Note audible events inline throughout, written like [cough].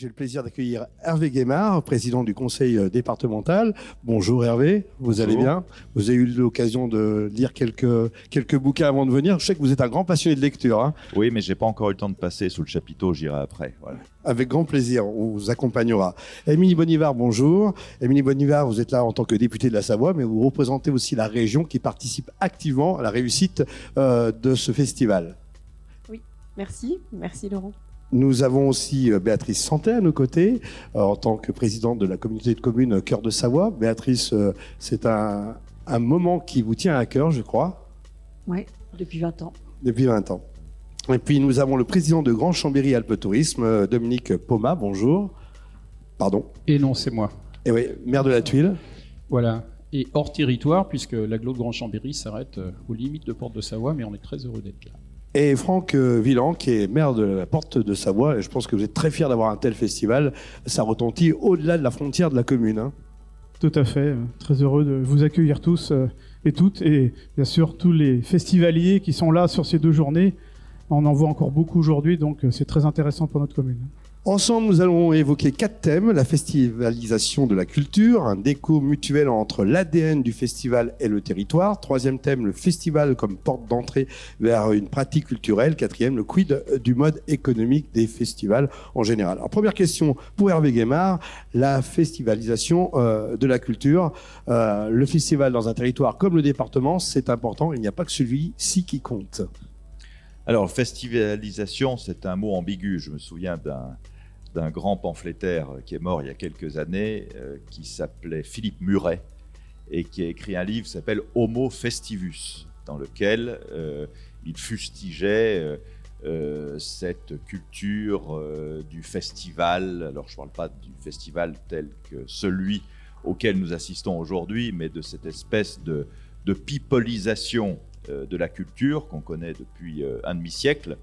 J'ai le plaisir d'accueillir Hervé Guémard, président du conseil euh, départemental. Bonjour Hervé, vous allez bien? Vous avez eu l'occasion de lire quelques, quelques bouquins avant de venir. Je sais que vous êtes un grand passionné de lecture. Hein. Oui, mais j'ai pas encore eu le temps de passer sous le chapiteau, j'irai après. Avec grand plaisir, on vous accompagnera. Émilie Bonivard, bonjour. Émilie Bonivard, vous êtes là en tant que députée de la Savoie, mais vous représentez aussi la région qui participe activement à la réussite euh, de ce festival. Oui, merci. Merci Laurent. Nous avons aussi euh, Béatrice Santé à nos côtés, euh, en tant que présidente de la communauté de communes Cœur de Savoie. Béatrice, euh, c'est un, moment qui vous tient à cœur, je crois. Oui, depuis 20 ans. Depuis 20 ans. Et puis nous avons le président de Grand Chambéry Alpes Tourisme, Dominique Poma. Bonjour. Pardon. Et non, c'est moi. Et oui, maire de la Tuile. Voilà. Et hors territoire, puisque l'agglo de Grand Chambéry s'arrête aux limites de Porte de Savoie, mais on est très heureux d'être là et Franck Villan, qui est maire de la Porte de Savoie. Et je pense que vous êtes très fier d'avoir un tel festival. Ça retentit au-delà de la frontière de la commune. Hein. Tout à fait. Très heureux de vous accueillir tous euh, et toutes. Et bien sûr, tous les festivaliers qui sont là sur ces deux journées. On en voit encore beaucoup aujourd'hui, donc euh, c'est très intéressant pour notre commune. Ensemble, nous allons évoquer quatre thèmes. La festivalisation de la culture, un déco mutuel entre l'ADN du festival et le territoire. Troisième thème, le festival comme porte d'entrée vers une pratique culturelle. Quatrième, le quid du mode économique des festivals en général. Alors, première question pour Hervé Guémard, la festivalisation euh, de la culture. Euh, le festival dans un territoire comme le département, c'est important. Il n'y a pas que celui-ci qui compte. Alors, festivalisation, c'est un mot ambigu. Je me souviens d'un grand pamphlétaire qui est mort il y a quelques années, euh, qui s'appelait Philippe Muret, et qui a écrit un livre qui s'appelle Homo Festivus, dans lequel euh, il fustigeait euh, cette culture du festival. Alors, je ne parle pas du festival tel que celui auquel nous assistons aujourd'hui, mais de cette espèce de, de pipolisation de la culture qu'on connaît depuis un demi-siècle,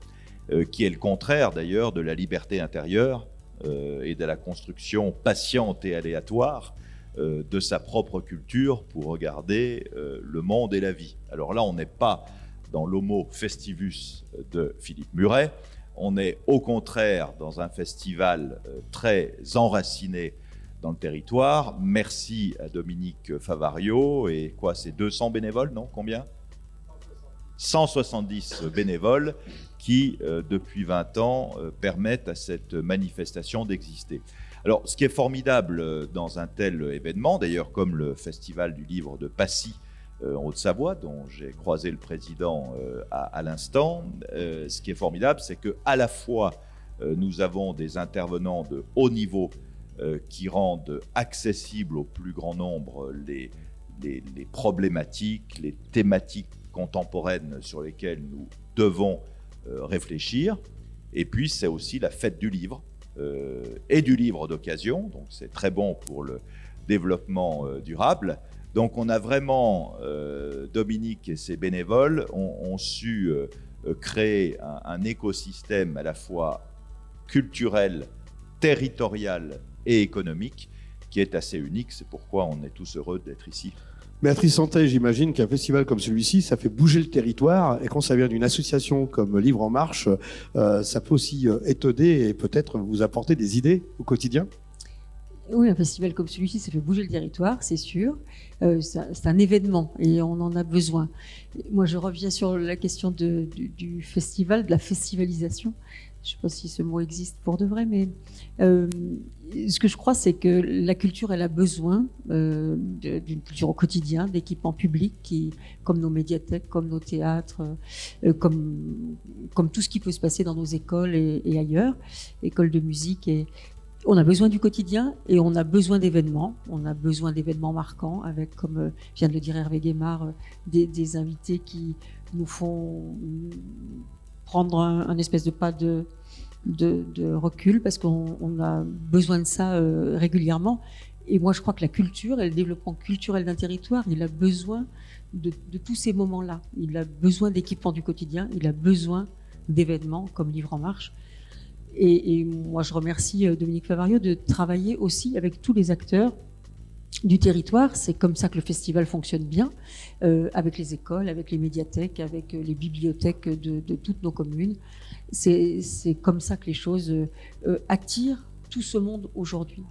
qui est le contraire d'ailleurs de la liberté intérieure et de la construction patiente et aléatoire de sa propre culture pour regarder le monde et la vie. Alors là, on n'est pas dans l'homo festivus de Philippe Muret, on est au contraire dans un festival très enraciné dans le territoire. Merci à Dominique Favario. Et quoi, c'est 200 bénévoles, non? Combien? 170 bénévoles qui, euh, depuis 20 ans, euh, permettent à cette manifestation d'exister. Alors, ce qui est formidable euh, dans un tel événement, d'ailleurs comme le Festival du livre de Passy en Haute-Savoie, dont j'ai croisé le président à, l'instant, ce qui est formidable, c'est que à la fois nous avons des intervenants de haut niveau qui rendent accessibles au plus grand nombre les, problématiques, les thématiques contemporaines sur lesquelles nous devons réfléchir. Et puis, c'est aussi la fête du livre euh, et du livre d'occasion. Donc, c'est très bon pour le développement euh, durable. Donc, on a vraiment, Dominique et ses bénévoles ont, su créer un, écosystème à la fois culturel, territorial et économique qui est assez unique. C'est pourquoi on est tous heureux d'être ici. Béatrice Santé, j'imagine qu'un festival comme celui-ci, ça fait bouger le territoire. Et quand ça vient d'une association comme Livre en Marche, euh, ça peut aussi euh, étonner et peut-être vous apporter des idées au quotidien oui, un festival comme celui-ci, ça fait bouger le territoire, c'est sûr. Euh, c'est un événement et on en a besoin. Moi, je reviens sur la question du, du, festival, de la festivalisation je ne sais pas si ce mot existe pour de vrai, mais euh, ce que je crois, c'est que la culture, elle a besoin euh, d'une culture au quotidien, d'équipements publics qui, comme nos médiathèques, comme nos théâtres, euh, comme, tout ce qui peut se passer dans nos écoles et, ailleurs, écoles de musique. On a besoin du quotidien et on a besoin d'événements. On a besoin d'événements marquants avec, comme vient de le dire Hervé Guémard, des invités qui nous font prendre un, espèce de pas de, de, recul parce qu'on a besoin de ça euh, régulièrement. et moi, je crois que la culture et le développement culturel d'un territoire, il a besoin de, tous ces moments-là. Il a besoin d'équipements du quotidien, il a besoin d'événements comme Livre en Marche. Et, moi, je remercie euh, Dominique Favario de travailler aussi avec tous les acteurs du territoire. C'est comme ça que le festival fonctionne bien, euh, avec les écoles, avec les médiathèques, avec euh, les bibliothèques de, toutes nos communes. C'est comme ça que les choses attirent tout ce monde aujourd'hui.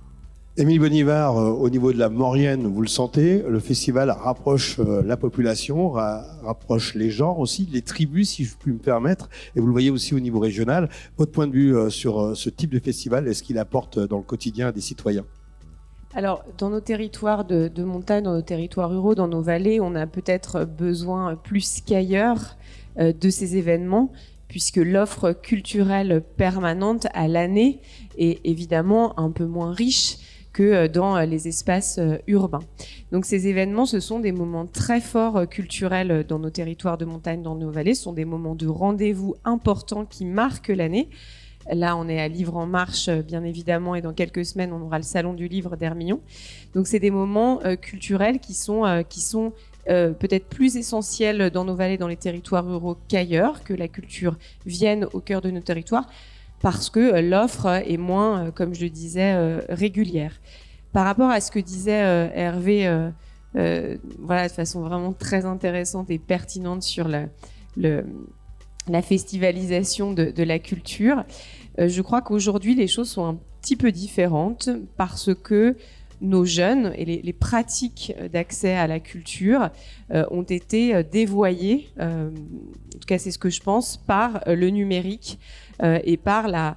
Émile Bonivard, euh, au niveau de la Maurienne, vous le sentez, le festival rapproche euh, la population, rapproche les genres aussi, les tribus, si je puis me permettre, et vous le voyez aussi au niveau régional. Votre point de vue euh, sur ce type de festival, est-ce qu'il apporte dans le quotidien des citoyens? Alors, dans nos territoires de, montagne, dans nos territoires ruraux, dans nos vallées, on a peut-être besoin plus qu'ailleurs de ces événements, puisque l'offre culturelle permanente à l'année est évidemment un peu moins riche que euh, dans euh, les espaces euh, urbains. Donc ces événements, ce sont des moments très forts culturels dans nos territoires de montagne, dans nos vallées. Ce sont des moments de rendez-vous importants qui marquent l'année. Là, on est à Livre en Marche, bien évidemment, et dans quelques semaines, on aura le Salon du Livre d'Hermillon. Donc, c'est des moments culturels qui sont, qui sont peut-être plus essentiels dans nos vallées, dans les territoires ruraux qu'ailleurs, que la culture vienne au cœur de nos territoires parce que euh, l'offre est moins, euh, comme je le disais, euh, régulière. Par rapport à ce que disait Hervé, voilà, de façon vraiment très intéressante et pertinente sur la, la festivalisation de, la culture, je crois qu'aujourd'hui les choses sont un petit peu différentes parce que nos jeunes et les, pratiques d'accès à la culture ont été dévoyées, en tout cas c'est ce que je pense, par le numérique. Euh, et par la,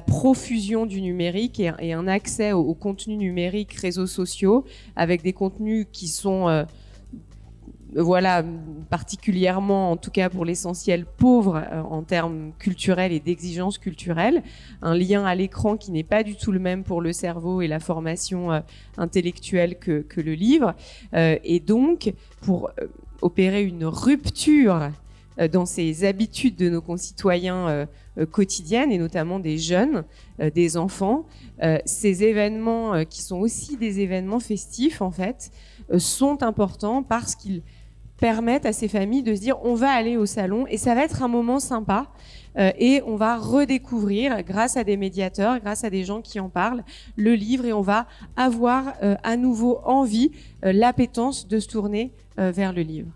profusion du numérique et, un accès aux, contenus numériques, réseaux sociaux, avec des contenus qui sont, euh, voilà, particulièrement, en tout cas pour l'essentiel, pauvres euh, en termes culturels et d'exigences culturelles. Un lien à l'écran qui n'est pas du tout le même pour le cerveau et la formation intellectuelle que, le livre. et donc, pour opérer une rupture dans ces habitudes de nos concitoyens euh, quotidiennes et notamment des jeunes, euh, des enfants. Euh, ces événements qui sont aussi des événements festifs en fait sont importants parce qu'ils permettent à ces familles de se dire on va aller au salon et ça va être un moment sympa et on va redécouvrir grâce à des médiateurs, grâce à des gens qui en parlent, le livre et on va avoir à nouveau envie, l'appétence de se tourner vers le livre.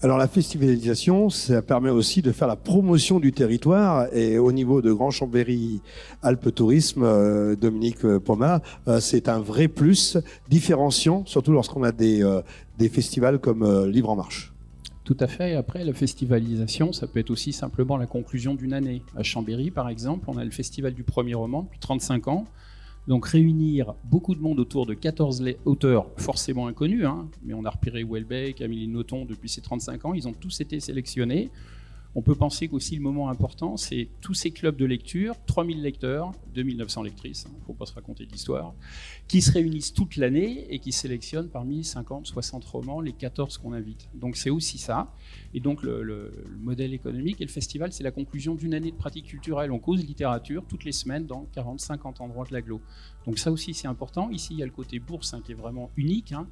Alors la festivalisation, ça permet aussi de faire la promotion du territoire et au niveau de Grand Chambéry Alpes Tourisme, euh, Dominique Poma, euh, c'est un vrai plus différenciant, surtout lorsqu'on a des, euh, des festivals comme Livre en Marche. Tout à fait. Après, la festivalisation, ça peut être aussi simplement la conclusion d'une année. À Chambéry, par exemple, on a le festival du premier roman depuis 35 ans. Donc réunir beaucoup de monde autour de 14 auteurs forcément inconnus, hein, mais on a repéré Welbeck, Amélie Nothomb depuis ses 35 ans, ils ont tous été sélectionnés. On peut penser qu'aussi le moment important, c'est tous ces clubs de lecture, 3000 lecteurs, 2900 lectrices, il hein, ne faut pas se raconter d'histoire, qui se réunissent toute l'année et qui sélectionnent parmi 50, 60 romans les 14 qu'on invite. Donc c'est aussi ça. Et donc le, modèle économique et le festival, c'est la conclusion d'une année de pratique culturelle. On cause littérature toutes les semaines dans 40, 50 endroits de l'agglo. Donc ça aussi c'est important. Ici il y a le côté bourse hein, qui est vraiment unique. Hein.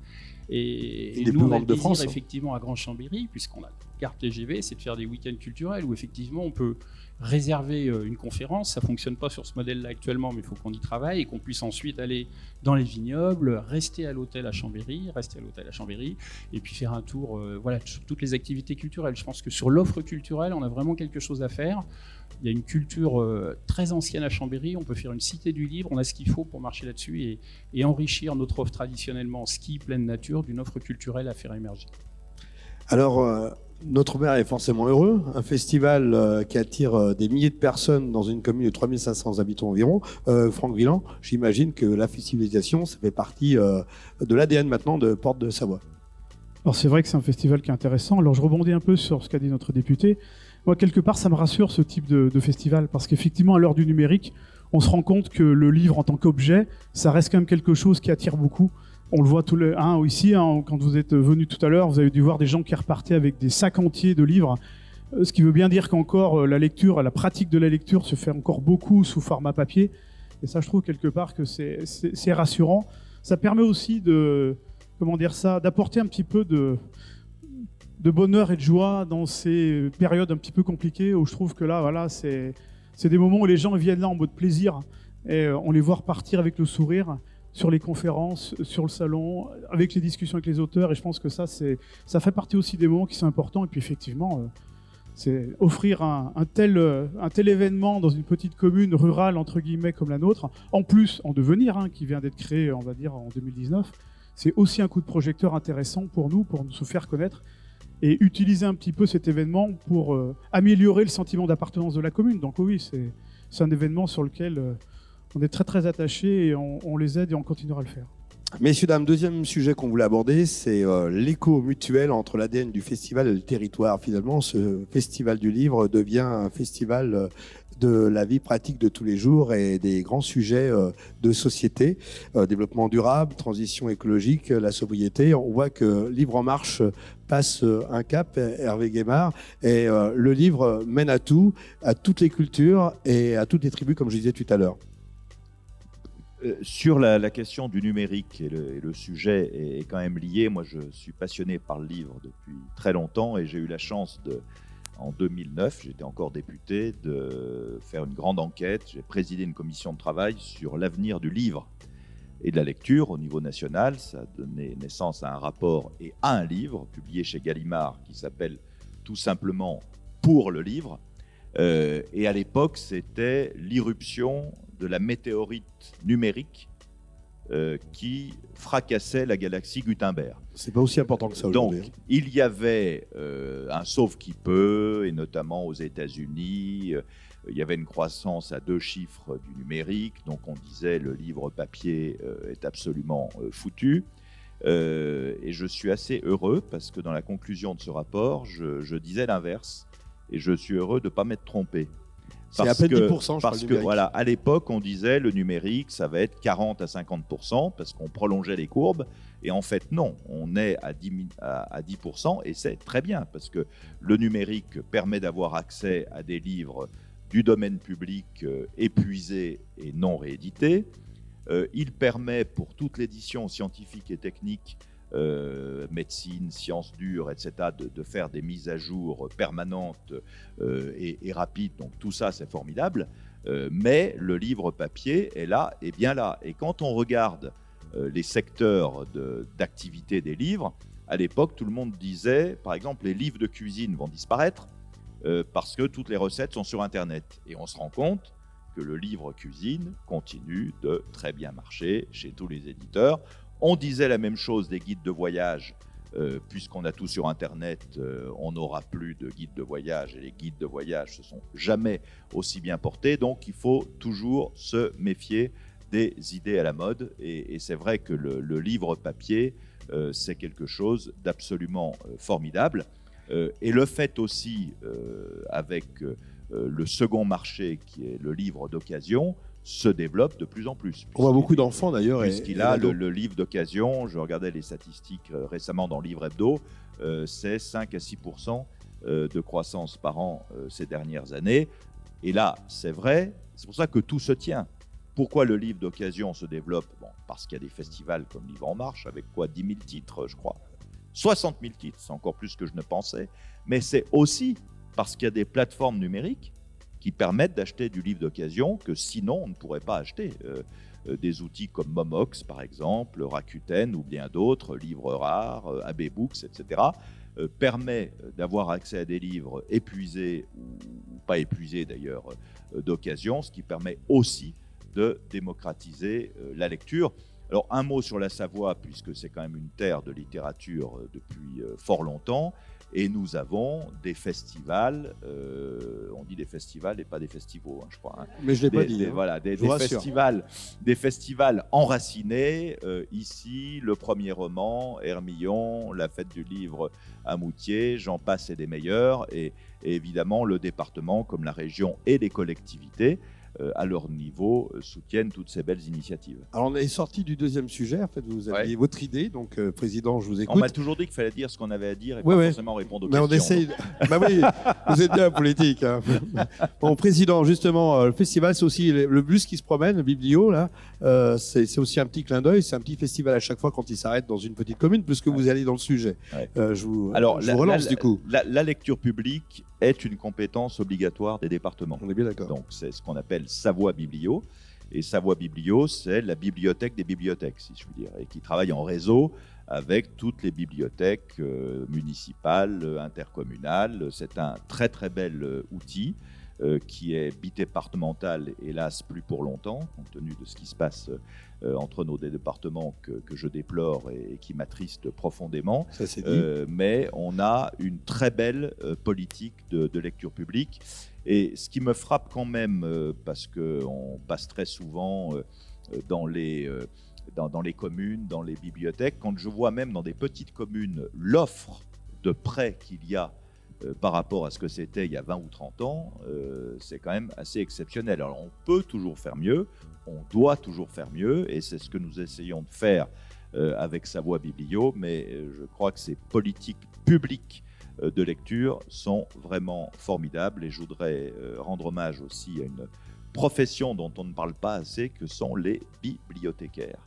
Et, nous, on a le désir, hein. effectivement à Grand Chambéry, puisqu'on a carte TGV, c'est de faire des week-ends culturels où effectivement on peut réserver euh, une conférence. Ça fonctionne pas sur ce modèle-là actuellement, mais il faut qu'on y travaille et qu'on puisse ensuite aller dans les vignobles, rester à l'hôtel à Chambéry, rester à l'hôtel à Chambéry, et puis faire un tour, euh, voilà, sur toutes les activités culturelles. Je pense que sur l'offre culturelle, on a vraiment quelque chose à faire. Il y a une culture euh, très ancienne à Chambéry. On peut faire une cité du livre. On a ce qu'il faut pour marcher là-dessus et, et enrichir notre offre traditionnellement ski pleine nature d'une offre culturelle à faire émerger. Alors, notre maire est forcément heureux. Un festival euh, qui attire euh, des milliers de personnes dans une commune de 3500 habitants environ. Euh, Franck Villan, j'imagine que la festivalisation, ça fait partie de l'ADN maintenant de Porte de Savoie. Alors c'est vrai que c'est un festival qui est intéressant. Alors je rebondis un peu sur ce qu'a dit notre député. Moi, quelque part, ça me rassure ce type de, de festival parce qu'effectivement, à l'heure du numérique, on se rend compte que le livre en tant qu'objet, ça reste quand même quelque chose qui attire beaucoup. On le voit tout le, hein, ici, hein, quand vous êtes venu tout à l'heure, vous avez dû voir des gens qui repartaient avec des sacs entiers de livres. Euh, ce qui veut bien dire qu'encore euh, la lecture, la pratique de la lecture se fait encore beaucoup sous format papier. Et ça, je trouve quelque part que c'est rassurant. ça permet aussi de, comment dire ça, d'apporter un petit peu de, de bonheur et de joie dans ces périodes un petit peu compliquées où je trouve que là, voilà, c'est, c'est des moments où les gens viennent là en mode plaisir et on les voit repartir avec le sourire sur les conférences, sur le salon, avec les discussions avec les auteurs. Et je pense que ça, ça fait partie aussi des moments qui sont importants. Et puis effectivement, euh, c'est offrir un, tel, euh, un tel événement dans une petite commune rurale, entre guillemets, comme la nôtre, en plus en devenir, hein, qui vient d'être créé, on va dire, en 2019, c'est aussi un coup de projecteur intéressant pour nous, pour nous faire connaître et utiliser un petit peu cet événement pour euh, améliorer le sentiment d'appartenance de la commune. Donc oui, c'est, c'est un événement sur lequel on est très très attachés et on, les aide et on continuera à le faire. Messieurs, dames, deuxième sujet qu'on voulait aborder, c'est euh, l'écho mutuel entre l'ADN du festival et le territoire. Finalement, ce festival du livre devient un festival euh, de la vie pratique de tous les jours et des grands sujets euh, de société, développement durable, transition écologique, la sobriété. On voit que Livre en marche passe un cap, Hervé Guémard, et le livre mène à tout, à toutes les cultures et à toutes les tribus, comme je disais tout à l'heure. Euh, sur la, question du numérique, et le, sujet est, quand même lié, moi je suis passionné par le livre depuis très longtemps et j'ai eu la chance en 2009, j'étais encore député, de faire une grande enquête. J'ai présidé une commission de travail sur l'avenir du livre et de la lecture au niveau national. Ça a donné naissance à un rapport et à un livre publié chez Gallimard qui s'appelle tout simplement Pour le livre. Euh, et à l'époque, c'était l'irruption de la météorite numérique euh, qui fracassait la galaxie Gutenberg. C'est pas aussi important que ça aujourd'hui. Donc, hein. il y avait euh, un sauf qui peut, et notamment aux États-Unis, euh, il y avait une croissance à deux chiffres du numérique, donc on disait le livre papier est absolument foutu. et je suis assez heureux parce que dans la conclusion de ce rapport, je, je disais l'inverse, et je suis heureux de ne pas m'être trompé. C'est à peine 10%, je Parce que, voilà, à l'époque, on disait le numérique, ça va être 40 à 50%, parce qu'on prolongeait les courbes. Et en fait, non, on est à 10%, à 10% et c'est très bien, parce que le numérique permet d'avoir accès à des livres du domaine public euh, épuisés et non réédités. Euh, il permet pour toute l'édition scientifique et technique euh, médecine, sciences dures, etc., de, faire des mises à jour permanentes euh, et, rapides. Donc tout ça, c'est formidable. Euh, mais le livre papier est là, et bien là. Et quand on regarde les secteurs d'activité des livres, à l'époque, tout le monde disait, par exemple, les livres de cuisine vont disparaître parce que toutes les recettes sont sur Internet. Et on se rend compte que le livre cuisine continue de très bien marcher chez tous les éditeurs. On disait la même chose des guides de voyage. Euh, puisqu'on a tout sur Internet, euh, on n'aura plus de guides de voyage et les guides de voyage se sont jamais aussi bien portés. Donc il faut toujours se méfier des idées à la mode. Et, c'est vrai que le, livre papier, euh, c'est quelque chose d'absolument formidable. et le fait aussi, avec le second marché qui est le livre d'occasion, se développe de plus en plus. On voit beaucoup d'enfants d'ailleurs. Puisqu'il a le, livre d'occasion, je regardais les statistiques euh, récemment dans Livre Hebdo, euh, c'est 5 à 6% euh, de croissance par an ces dernières années. Et là, c'est vrai, c'est pour ça que tout se tient. Pourquoi le livre d'occasion se développe? Bon, Parce qu'il y a des festivals comme Livre en Marche, avec quoi? 10 000 titres, je crois. 60 000 titres, c'est encore plus que je ne pensais. Mais c'est aussi parce qu'il y a des plateformes numériques qui permettent d'acheter du livre d'occasion que sinon on ne pourrait pas acheter. Euh, euh, des outils comme Momox, par exemple, Rakuten ou bien d'autres, livres rares, euh, AB Books, etc., permet d'avoir accès à des livres épuisés ou, pas épuisés d'ailleurs d'occasion, ce qui permet aussi de démocratiser la lecture. Alors un mot sur la Savoie, puisque c'est quand même une terre de littérature depuis fort longtemps. Et nous avons des festivals, euh, on dit des festivals et pas des festivals, hein, je crois. Hein. Mais je l'ai pas dit. Des, hein. voilà, des, festivals, des festivals enracinés. Euh, ici, le premier roman, Hermillon, la fête du livre à Moutier, j'en passe et des meilleurs. Et, évidemment, le département, comme la région et les collectivités. Euh, à leur niveau, euh, soutiennent toutes ces belles initiatives. Alors, on est sorti du deuxième sujet. En fait, vous aviez Ouais. votre idée. Donc, euh, Président, je vous On écoute. m'a toujours dit qu'il fallait dire ce qu'on avait à dire et Ouais, pas ouais. forcément répondre aux Mais on questions. essaye. bah oui, vous êtes bien politique. Hein. [laughs] Bon, président, justement, le festival, c'est aussi le bus qui se promène, le biblio, là. Euh, c'est aussi un petit clin d'œil. C'est un petit festival à chaque fois quand il s'arrête dans une petite commune, puisque vous allez dans le sujet. Euh, je vous, Alors, je la, vous relance la- du coup. La, la lecture publique est une compétence obligatoire des départements. On est bien d'accord. Donc, c'est ce qu'on appelle Savoie Biblio. Et Savoie Biblio, c'est la bibliothèque des bibliothèques, si je puis dire, et qui travaille en réseau avec toutes les bibliothèques euh, municipales, intercommunales. C'est un très très bel euh, outil euh, qui est bidépartemental, hélas plus pour longtemps, compte tenu de ce qui se passe euh, entre nos deux départements que, que je déplore et, et qui m'attriste profondément. Ça c'est dit. Euh, mais on a une très belle politique de, de lecture publique. Et ce qui me frappe quand même, parce qu'on passe très souvent dans, les, dans, dans les communes, dans les bibliothèques, quand je vois même dans des petites communes l'offre de prêts qu'il y a euh, par rapport à ce que c'était il y a 20 ou 30 ans, euh, c'est quand même assez exceptionnel. Alors on peut toujours faire mieux, on doit toujours faire mieux, et c'est ce que nous essayons de faire euh, avec Savoie Biblio, mais je crois que ces politiques publiques de lecture sont vraiment formidables et je voudrais rendre hommage aussi à une profession dont on ne parle pas assez, que sont les bibliothécaires,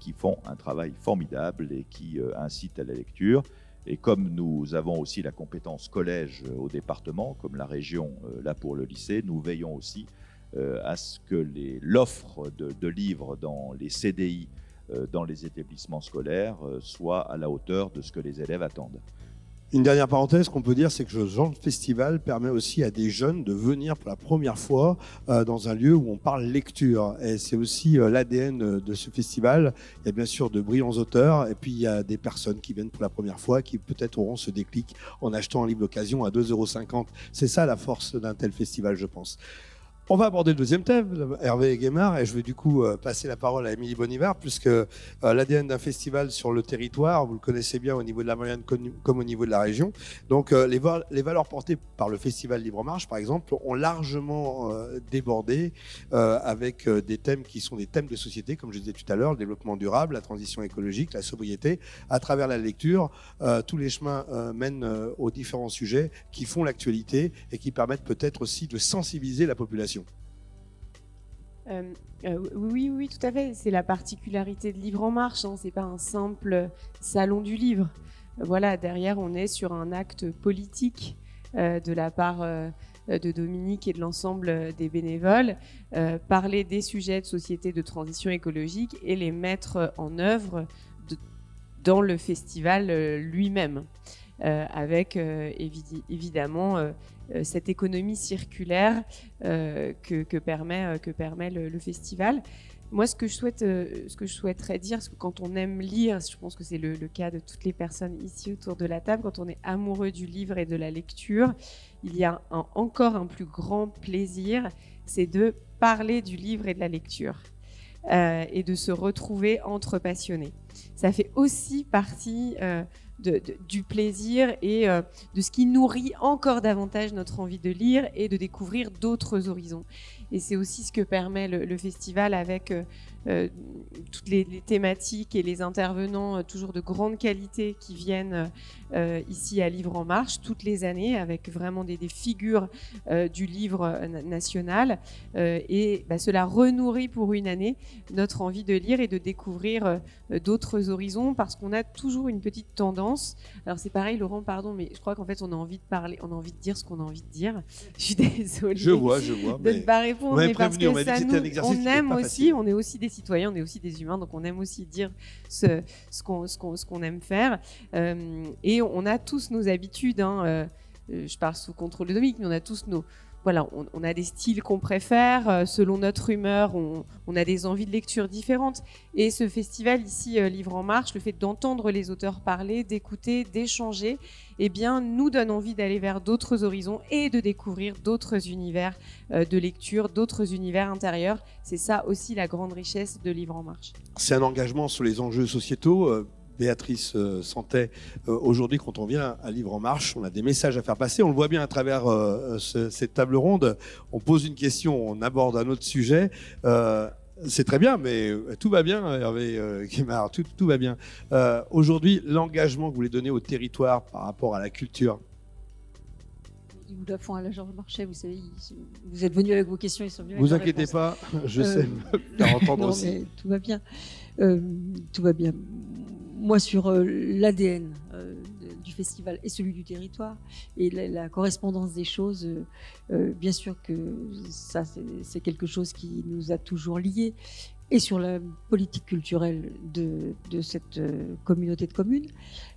qui font un travail formidable et qui incitent à la lecture. Et comme nous avons aussi la compétence collège euh, au département, comme la région euh, là pour le lycée, nous veillons aussi euh, à ce que l'offre de, de livres dans les CDI, dans les établissements scolaires, soit à la hauteur de ce que les élèves attendent. Une dernière parenthèse qu'on peut dire, c'est que ce genre de festival permet aussi à des jeunes de venir pour la première fois euh, dans un lieu où on parle lecture. Et c'est aussi euh, l'ADN de ce festival. Il y a bien sûr de brillants auteurs, et puis il y a des personnes qui viennent pour la première fois, qui peut-être auront ce déclic en achetant un livre d'occasion à 2,50 euros. C'est ça la force d'un tel festival, je pense. On va aborder le deuxième thème, Hervé Guémard, et je vais du coup euh, passer la parole à Émilie Bonivar, puisque euh, l'ADN d'un festival sur le territoire, vous le connaissez bien au niveau de la moyenne comme au niveau de la région. Donc euh, les, les valeurs portées par le festival Libre Marche, par exemple, ont largement débordé avec des thèmes qui sont des thèmes de société, comme je disais tout à l'heure, le développement durable, la transition écologique, la sobriété. À travers la lecture, tous les chemins mènent aux différents sujets qui font l'actualité et qui permettent peut-être aussi de sensibiliser la population. Euh, euh, oui, oui, tout à fait. C'est la particularité de Livre en Marche. Hein. C'est pas un simple salon du livre. Euh, Voilà, derrière, on est sur un acte politique de la part de Dominique et de l'ensemble des bénévoles, parler des sujets de société de transition écologique et les mettre en œuvre dans le festival lui-même, avec évi- évidemment cette économie circulaire euh, que, permet, euh, que permet le, festival. Moi, ce que, je souhaite, euh, ce que je souhaiterais dire, c'est que quand on aime lire, je pense que c'est le, cas de toutes les personnes ici autour de la table, quand on est amoureux du livre et de la lecture, il y a encore un plus grand plaisir, c'est de parler du livre et de la lecture. euh, et de se retrouver entre passionnés. Ça fait aussi partie euh, du plaisir et euh, de ce qui nourrit encore davantage notre envie de lire et de découvrir d'autres horizons. Et c'est aussi ce que permet le, festival avec euh, toutes les, les thématiques et les intervenants euh, toujours de grande qualité qui viennent euh, ici à Livre en Marche toutes les années avec vraiment des, des figures euh, du livre euh, na- national. Euh, et bah, cela renourrit pour une année notre envie de lire et de découvrir euh, d'autres horizons parce qu'on a toujours une petite tendance. Alors c'est pareil, Laurent, pardon, mais je crois qu'en fait on a envie de parler, on a envie de dire ce qu'on a envie de dire. [laughs] Je suis désolée. Je vois, je vois. De mais- ne pas répondre, on m'avait mais parce on que ça nous, on aime aussi, facile. on est aussi des citoyens, on est aussi des humains, donc on aime aussi dire ce, qu'on aime faire. Euh, et on a tous nos habitudes. hein, euh, je parle sous contrôle de Dominique, mais on a tous nos voilà, on, a des styles qu'on préfère, euh, selon notre humeur, on, on a des envies de lecture différentes. Et ce festival ici, euh, Livre en Marche, le fait d'entendre les auteurs parler, d'écouter, d'échanger, eh bien, nous donne envie d'aller vers d'autres horizons et de découvrir d'autres univers euh, de lecture, d'autres univers intérieurs. C'est ça aussi la grande richesse de Livre en Marche. C'est un engagement sur les enjeux sociétaux. Euh, Béatrice euh, Santet. Euh, aujourd'hui, quand on vient à Livre en Marche, on a des messages à faire passer. On le voit bien à travers cette table ronde. On pose une question, on aborde un autre sujet. c'est très bien, mais tout va bien, Hervé [laughs] Guimard, tout, tout va bien. Aujourd'hui, l'engagement que vous voulez donner au territoire par rapport à la culture, ils vous la font à la Georges Marchais, vous savez, vous êtes venus avec vos questions, ils sont venus Vous inquiétez pas, je sais faire entendre [laughs] aussi. tout va bien. Euh, tout va bien. Moi, sur euh, l'ADN euh, du festival et celui du territoire et la, correspondance des choses, bien sûr que ça, c'est quelque chose qui nous a toujours liés et sur la politique culturelle de, cette euh, communauté de communes.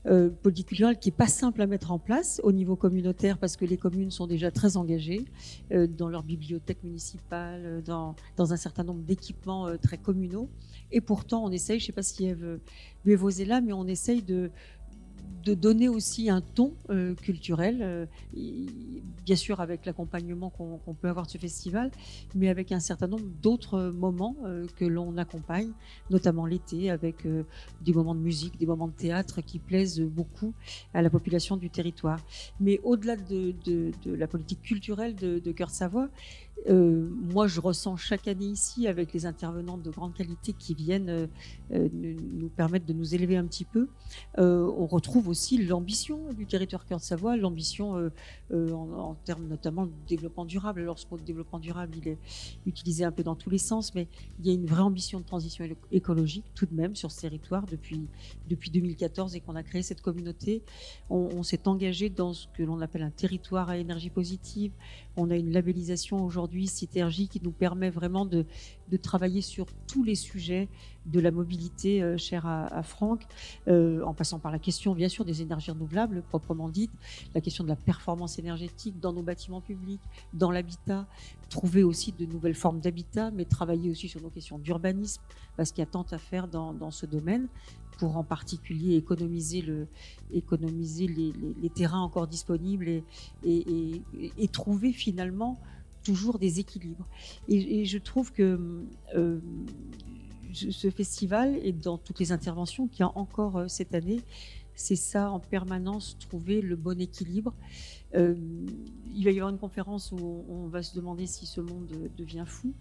Euh, politique culturelle qui n'est pas simple à mettre en place au niveau communautaire parce que les communes sont déjà très engagées euh, dans leur bibliothèque municipale, dans un certain nombre d'équipements très communaux. Et pourtant, on essaye, je ne sais pas si Eve est là, mais on essaye de, de donner aussi un ton euh, culturel, euh, bien sûr avec l'accompagnement qu'on peut avoir de ce festival, mais avec un certain nombre d'autres moments euh, que l'on accompagne, notamment l'été, avec des moments de musique, des moments de théâtre qui plaisent beaucoup à la population du territoire. Mais au-delà de, la politique culturelle de, de Cœur de Savoie, euh, moi, je ressens chaque année ici, avec les intervenants de grande qualité qui viennent euh, euh, nous permettre de nous élever un petit peu, on retrouve aussi l'ambition du territoire Cœur de Savoie, l'ambition en, termes notamment de développement durable. Alors, ce mot de développement durable, il est utilisé un peu dans tous les sens, mais il y a une vraie ambition de transition écologique tout de même sur ce territoire depuis, depuis 2014 et qu'on a créé cette communauté. On s'est engagé dans ce que l'on appelle un territoire à énergie positive. On a une labellisation aujourd'hui aujourd'hui Citergie qui nous permet vraiment de, travailler sur tous les sujets de la mobilité euh, chère à, Franck, euh, en passant par la question bien sûr des énergies renouvelables proprement dites, la question de la performance énergétique dans nos bâtiments publics, dans l'habitat, trouver aussi de nouvelles formes d'habitat, mais travailler aussi sur nos questions d'urbanisme, parce qu'il y a tant à faire dans, ce domaine. Pour en particulier économiser, le, économiser les, terrains encore disponibles et, et trouver finalement toujours des équilibres. Et, je trouve que euh, ce festival, et dans toutes les interventions qu'il y a encore euh, cette année, c'est ça en permanence, trouver le bon équilibre. Euh, il va y avoir une conférence où on, va se demander si ce monde devient fou.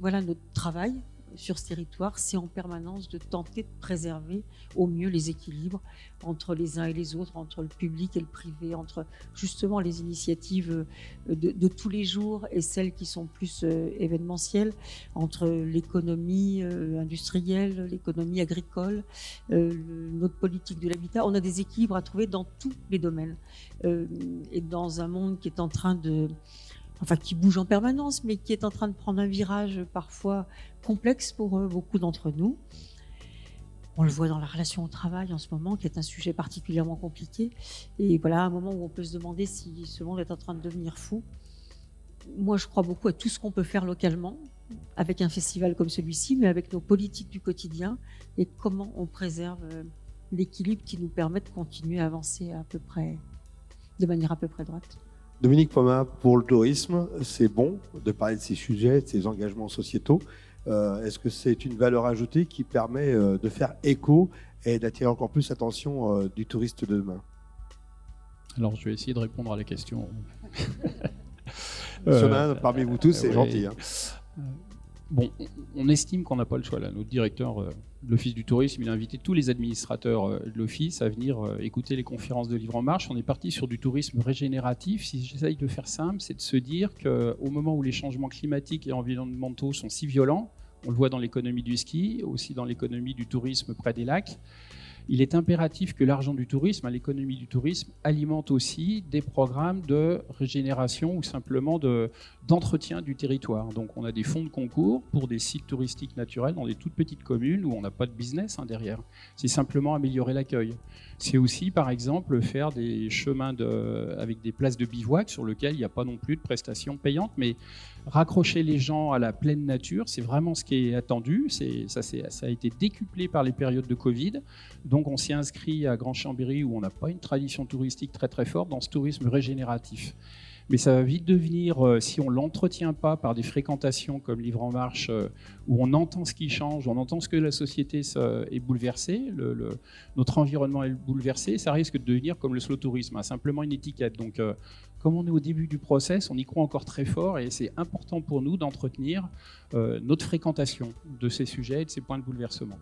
voilà notre travail, sur ce territoire, c'est en permanence de tenter de préserver au mieux les équilibres entre les uns et les autres, entre le public et le privé, entre justement les initiatives euh, de, tous les jours et celles qui sont plus euh, événementielles, entre l'économie euh, industrielle, l'économie agricole, notre politique de l'habitat. On a des équilibres à trouver dans tous les domaines. et dans un monde qui est en train de enfin qui bouge en permanence, mais qui est en train de prendre un virage parfois complexe pour euh, beaucoup d'entre nous. On le voit dans la relation au travail en ce moment, qui est un sujet particulièrement compliqué. Et voilà, un moment où on peut se demander si ce monde est en train de devenir fou. Moi, je crois beaucoup à tout ce qu'on peut faire localement, avec un festival comme celui-ci, mais avec nos politiques du quotidien, et comment on préserve euh, l'équilibre qui nous permet de continuer à avancer à peu près, de manière à peu près droite. Dominique Pomin, pour le tourisme, c'est bon de parler de ces sujets, de ces engagements sociétaux. Euh, est-ce que c'est une valeur ajoutée qui permet euh, de faire écho et d'attirer encore plus l'attention euh, du touriste de demain? Alors, je vais essayer de répondre à la question. [laughs] parmi vous tous, c'est gentil. Hein. Bon, on estime qu'on n'a pas le choix là. Notre directeur l'Office du tourisme, il a invité tous les administrateurs euh, de l'Office à venir euh, écouter les conférences de Livre en Marche. On est parti sur du tourisme régénératif. Si j'essaye de faire simple, c'est de se dire qu'au moment où les changements climatiques et environnementaux sont si violents, on le voit dans l'économie du ski, aussi dans l'économie du tourisme près des lacs, il est impératif que l'argent du tourisme, l'économie du tourisme, alimente aussi des programmes de régénération ou simplement d'entretien du territoire. Donc on a des fonds de concours pour des sites touristiques naturels dans des toutes petites communes où on n'a pas de business hein, derrière. C'est simplement améliorer l'accueil. C'est aussi, par exemple, faire des chemins avec des places de bivouac sur lesquelles il n'y a pas non plus de prestations payantes, mais raccrocher les gens à la pleine nature, c'est vraiment ce qui est attendu. Ça, ça a été décuplé par les périodes de Covid. Donc on s'y inscrit à Grand Chambéry où on n'a pas une tradition touristique très très forte dans ce tourisme régénératif. Mais ça va vite devenir, euh, si on l'entretient pas par des fréquentations comme Livre en Marche, euh, où on entend ce qui change, on entend ce que la société est bouleversée, le, notre environnement est bouleversé, ça risque de devenir comme le slow tourisme, hein, simplement une étiquette. Donc, euh, comme on est au début du process, on y croit encore très fort et c'est important pour nous d'entretenir notre fréquentation de ces sujets et de ces points de bouleversement.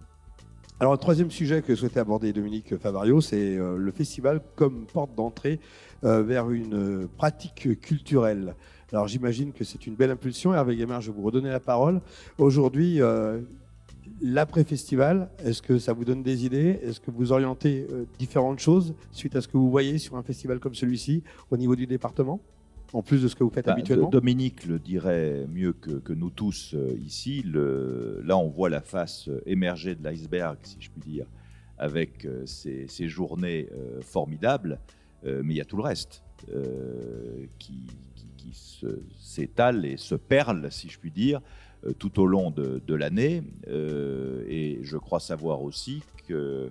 Alors, le troisième sujet que souhaitait aborder Dominique Favario, c'est le festival comme porte d'entrée vers une euh, pratique culturelle. Alors j'imagine que c'est une belle impulsion. Hervé Guémard, je vais vous redonner la parole. Aujourd'hui, euh, l'après-festival, est-ce que ça vous donne des idées? Est-ce que vous orientez différentes choses suite à ce que vous voyez sur un festival comme celui-ci au niveau du département en plus de ce que vous faites bah, habituellement? Dominique le dirait mieux que, nous tous ici. Le, là, on voit la face émerger de l'iceberg, si je puis dire, avec ces, journées formidables. Euh, mais il y a tout le reste euh, qui, s'étale et se perle, si je puis dire, euh, tout au long de, l'année. et je crois savoir aussi que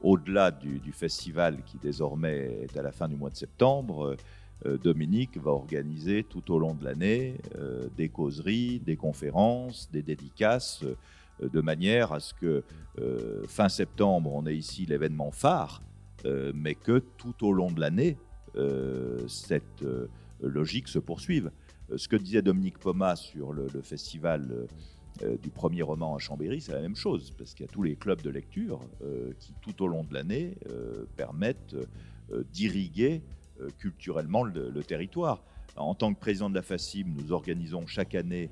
au-delà du, festival qui désormais est à la fin du mois de septembre, Dominique va organiser tout au long de l'année des causeries, des conférences, des dédicaces, de manière à ce que fin septembre, on ait ici l'événement phare mais que tout au long de l'année, euh, cette euh, logique se poursuive. Ce que disait Dominique Poma sur le, festival du premier roman à Chambéry, c'est la même chose, parce qu'il y a tous les clubs de lecture qui, tout au long de l'année, permettent d'irriguer culturellement le, territoire. En tant que président de la FACIM, nous organisons chaque année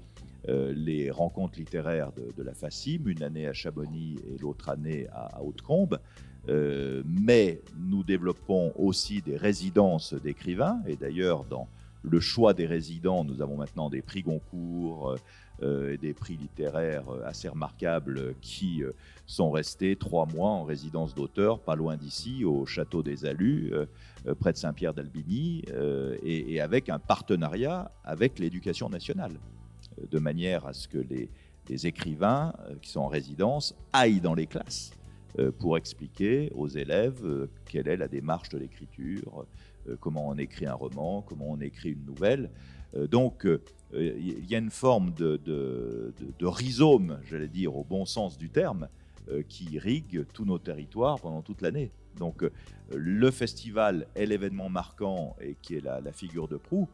les rencontres littéraires de, la FACIM, une année à Chamonix et l'autre année à, à Haute-Combe. Euh, mais nous développons aussi des résidences d'écrivains, et d'ailleurs dans le choix des résidents, nous avons maintenant des prix Goncourt euh, et des prix littéraires assez remarquables qui euh, sont restés trois mois en résidence d'auteur, pas loin d'ici, au château des Alus, près de Saint-Pierre d'Albigny, et, avec un partenariat avec l'éducation nationale, de manière à ce que les, écrivains qui sont en résidence aillent dans les classes. euh, pour expliquer aux élèves euh, quelle est la démarche de l'écriture, euh, comment on écrit un roman, comment on écrit une nouvelle. donc, il y a une forme de, rhizome, j'allais dire, au bon sens du terme, qui irrigue tous nos territoires pendant toute l'année. Donc, le festival est l'événement marquant et qui est la, la figure de proue,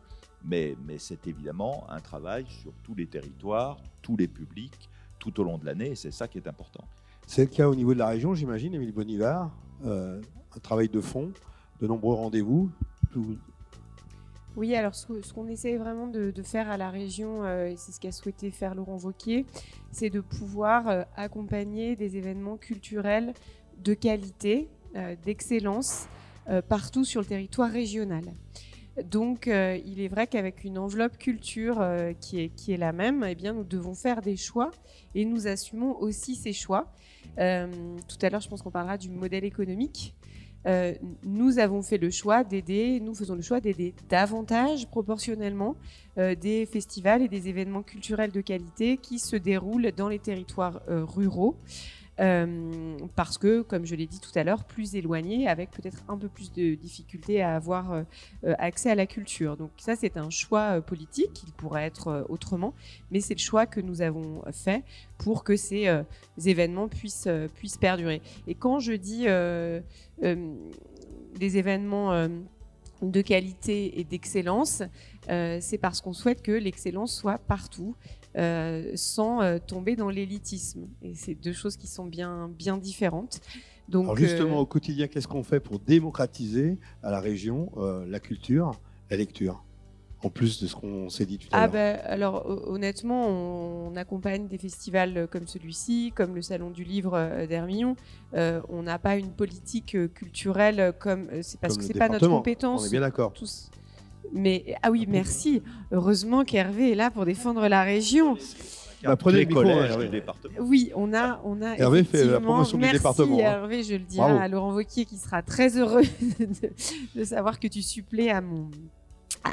mais, mais c'est évidemment un travail sur tous les territoires, tous les publics, tout au long de l'année, et c'est ça qui est important. C'est le cas au niveau de la région, j'imagine, Émilie Bonivard. Euh, un travail de fond, de nombreux rendez-vous. Oui, alors ce, qu'on essaie vraiment de, faire à la région, euh, et c'est ce qu'a souhaité faire Laurent Vauquier, c'est de pouvoir euh, accompagner des événements culturels de qualité, d'excellence, partout sur le territoire régional. Donc, il est vrai qu'avec une enveloppe culture qui, est, qui est la même, eh bien, nous devons faire des choix et nous assumons aussi ces choix. Euh, tout à l'heure, je pense qu'on parlera du modèle économique. Euh, nous avons fait le choix d'aider, faisons le choix d'aider davantage proportionnellement euh, des festivals et des événements culturels de qualité qui se déroulent dans les territoires ruraux. Euh, parce que, comme je l'ai dit tout à l'heure, plus éloigné, avec peut-être un peu plus de difficultés à avoir euh, accès à la culture. Donc ça, c'est un choix euh, politique, il pourrait être autrement, mais c'est le choix que nous avons fait pour que ces événements puissent perdurer. Et quand je dis des événements de qualité et d'excellence, c'est parce qu'on souhaite que l'excellence soit partout euh, sans euh, tomber dans l'élitisme. Et c'est deux choses qui sont bien, bien différentes. Donc, Alors justement, euh, au quotidien, qu'est-ce qu'on fait pour démocratiser à la région la culture, la lecture en plus de ce qu'on s'est dit tout à ah l'heure? ben, Alors honnêtement, on, accompagne des festivals comme celui-ci, comme le Salon du Livre d'Hermillon. on n'a pas une politique culturelle comme... c'est parce que c'est pas notre compétence. On est bien d'accord. Mais ah oui, merci. Heureusement qu'Hervé est là pour défendre la région. Bah, prenez le Hervé. département. Oui, on a, on a. Hervé fait la promotion du département. Merci hein. Hervé, je le dirai à Laurent Vauquier qui sera très heureux [laughs] de, savoir que tu supplées à mon,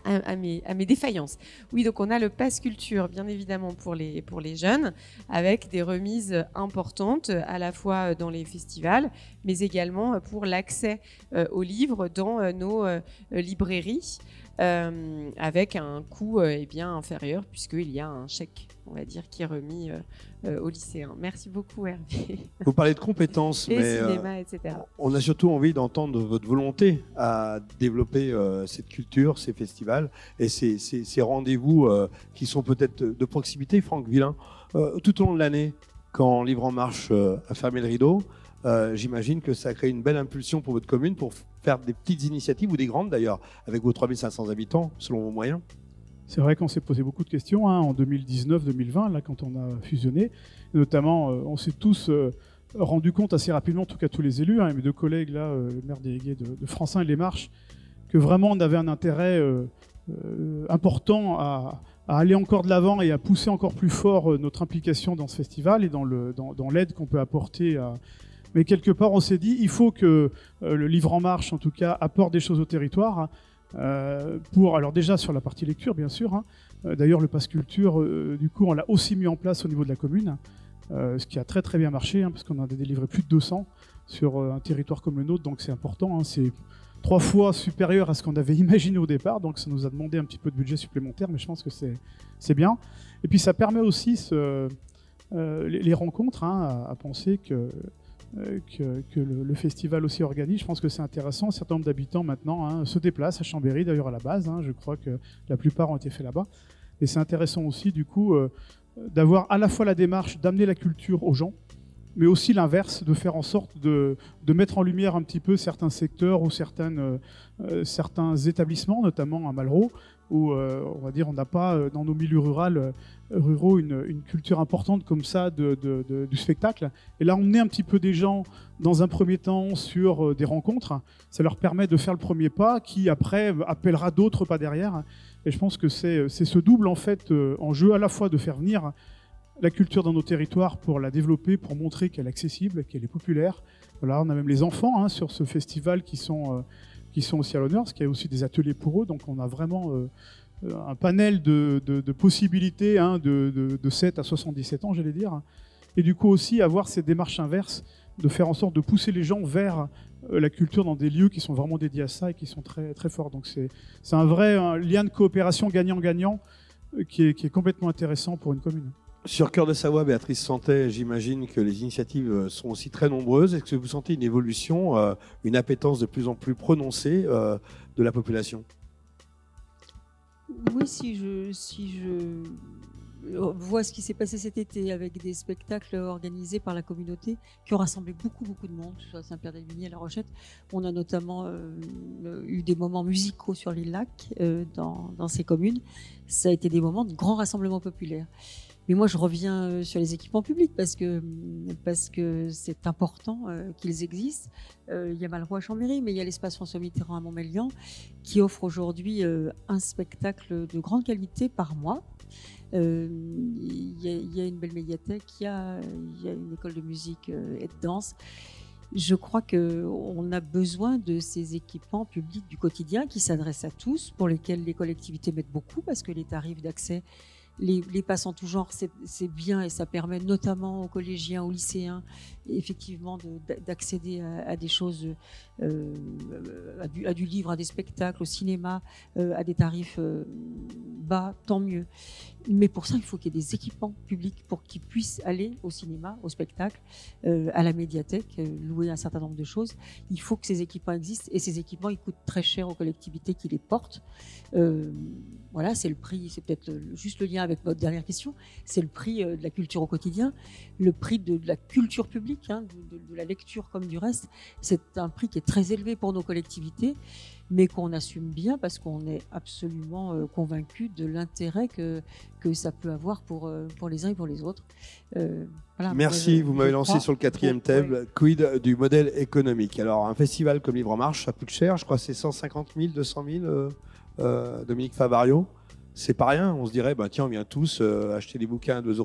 à, mes, à, mes, défaillances. Oui, donc on a le Pass Culture, bien évidemment, pour les, pour les jeunes, avec des remises importantes, à la fois dans les festivals, mais également pour l'accès euh, aux livres dans euh, nos euh, librairies. Euh, avec un coût euh, eh bien inférieur puisqu'il y a un chèque, on va dire, qui est remis euh, aux lycéens. Merci beaucoup Hervé. Vous parlez de compétences, [laughs] Et mais cinéma, etc. on a surtout envie d'entendre votre volonté à développer cette culture, ces festivals et ces, ces- ces rendez-vous qui sont peut-être de proximité. Franck Villain, euh, tout au long de l'année, quand Livre en Marche euh, a fermé le rideau, euh, j'imagine que ça a créé une belle impulsion pour votre commune pour faire des petites initiatives ou des grandes d'ailleurs, avec vos 3500 habitants, selon vos moyens? C'est vrai qu'on s'est posé beaucoup de questions hein, en 2019-2020, là, quand on a fusionné. Notamment, euh, on s'est tous euh, rendu compte assez rapidement, en tout cas tous les élus, hein, mes deux collègues, là, euh, le maire délégué de, de Francin et Les Marches, que vraiment on avait un intérêt important à, aller encore de l'avant et à pousser encore plus fort notre implication dans ce festival et dans le- dans, dans l'aide qu'on peut apporter à, mais quelque part, on s'est dit, il faut que euh, le livre en marche, en tout cas, apporte des choses au territoire. hein, euh, pour, alors déjà sur la partie lecture, bien sûr. hein. Euh, D'ailleurs, le pass culture, du coup, on l'a aussi mis en place au niveau de la commune, ce qui a très très bien marché, hein, parce qu'on a délivré plus de 200 sur un territoire comme le nôtre, donc c'est important. c'est trois fois supérieur à ce qu'on avait [laughs] imaginé au départ, donc ça nous a demandé un petit peu de budget supplémentaire, mais je pense que c'est bien. Et puis ça permet aussi les, rencontres, à, penser que que, que le, festival aussi organise. Je pense que c'est intéressant. Un certain nombre d'habitants maintenant hein, se déplacent à Chambéry, d'ailleurs à la base. hein. je crois que la plupart ont été faits là-bas. Et c'est intéressant aussi, du coup, euh, d'avoir à la fois la démarche d'amener la culture aux gens, mais aussi l'inverse, de faire en sorte de, mettre en lumière un petit peu certains secteurs ou euh, euh, certains établissements, notamment à Malraux, où euh, on va dire on n'a pas euh, dans nos milieux ruraux, euh, une, culture importante comme ça du spectacle. Et là, emmener un petit peu des gens dans un premier temps sur des rencontres, ça leur permet de faire le premier pas qui après appellera d'autres pas derrière. Et je pense que c'est ce double en fait en jeu à la fois de faire venir la culture dans nos territoires pour la développer, pour montrer qu'elle est accessible, qu'elle est populaire. Voilà, on a même les enfants hein, sur ce festival qui sont, qui sont aussi à l'honneur, parce qu'il y a aussi des ateliers pour eux. Donc on a vraiment euh, euh, un panel de, possibilités hein, de, de- de 7 à 77 ans, j'allais dire. Et du coup aussi avoir ces démarches inverses, de faire en sorte de pousser les gens vers euh, la culture dans des lieux qui sont vraiment dédiés à ça et qui sont très, très forts. Donc c'est un vrai lien de coopération gagnant-gagnant qui est, qui est complètement intéressant pour une commune. Sur Cœur de Savoie, Béatrice Santet, j'imagine que les initiatives euh, sont aussi très nombreuses. Est-ce que vous sentez une évolution, euh, une appétence de plus en plus prononcée euh, de la population? Oui, si je, vois ce qui s'est passé cet été avec des spectacles organisés par la communauté qui ont rassemblé beaucoup, beaucoup de monde, que ce soit à La Rochette. On a notamment eu des moments musicaux sur les lacs dans, dans ces communes. Ça a été des moments de grand rassemblement populaire. Mais moi, je reviens euh, sur les équipements publics parce que parce que c'est important euh, qu'ils existent. Euh, il y a Malraux à Chambéry, mais il y a l'espace François Mitterrand à Montmélian qui offre aujourd'hui un spectacle de grande qualité par mois. Il y, a- une belle médiathèque, il y y a une école de musique et de danse. Je crois qu'on a besoin de ces équipements publics du quotidien qui s'adressent à tous, pour lesquels les collectivités mettent beaucoup, parce que les tarifs d'accès, les, les passes en tout genre, c'est bien et ça permet notamment aux collégiens, aux lycéens, effectivement, de- d'accéder à, des choses, euh, à, du, à du livre, à des spectacles, au cinéma, euh, à des tarifs euh, bas, tant mieux. Mais pour ça, il faut qu'il y ait des équipements publics pour qu'ils puissent aller au cinéma, au spectacle, euh, à la médiathèque, euh, louer un certain nombre de choses. Il faut que ces équipements existent et ces équipements, ils coûtent très cher aux collectivités qui les portent. Euh, voilà, c'est le prix, c'est peut-être juste le lien avec votre dernière question, c'est le prix de la culture au quotidien, le prix de, la culture publique, hein, de la lecture comme du reste. C'est un prix qui est très élevé pour nos collectivités, mais qu'on assume bien parce qu'on est absolument euh, convaincu de l'intérêt que, que ça peut avoir pour, euh, pour les uns et pour les autres. Euh, voilà, Merci, je- vous m'avez lancé sur le quatrième thème, quid du modèle économique? Alors, un festival comme Livre en Marche, ça coûte cher, je crois que c'est 150 000, 200 000, euh, euh, Dominique Favario. C'est pas rien, on se dirait, bah, tiens, on vient tous euh, acheter des bouquins à 2,50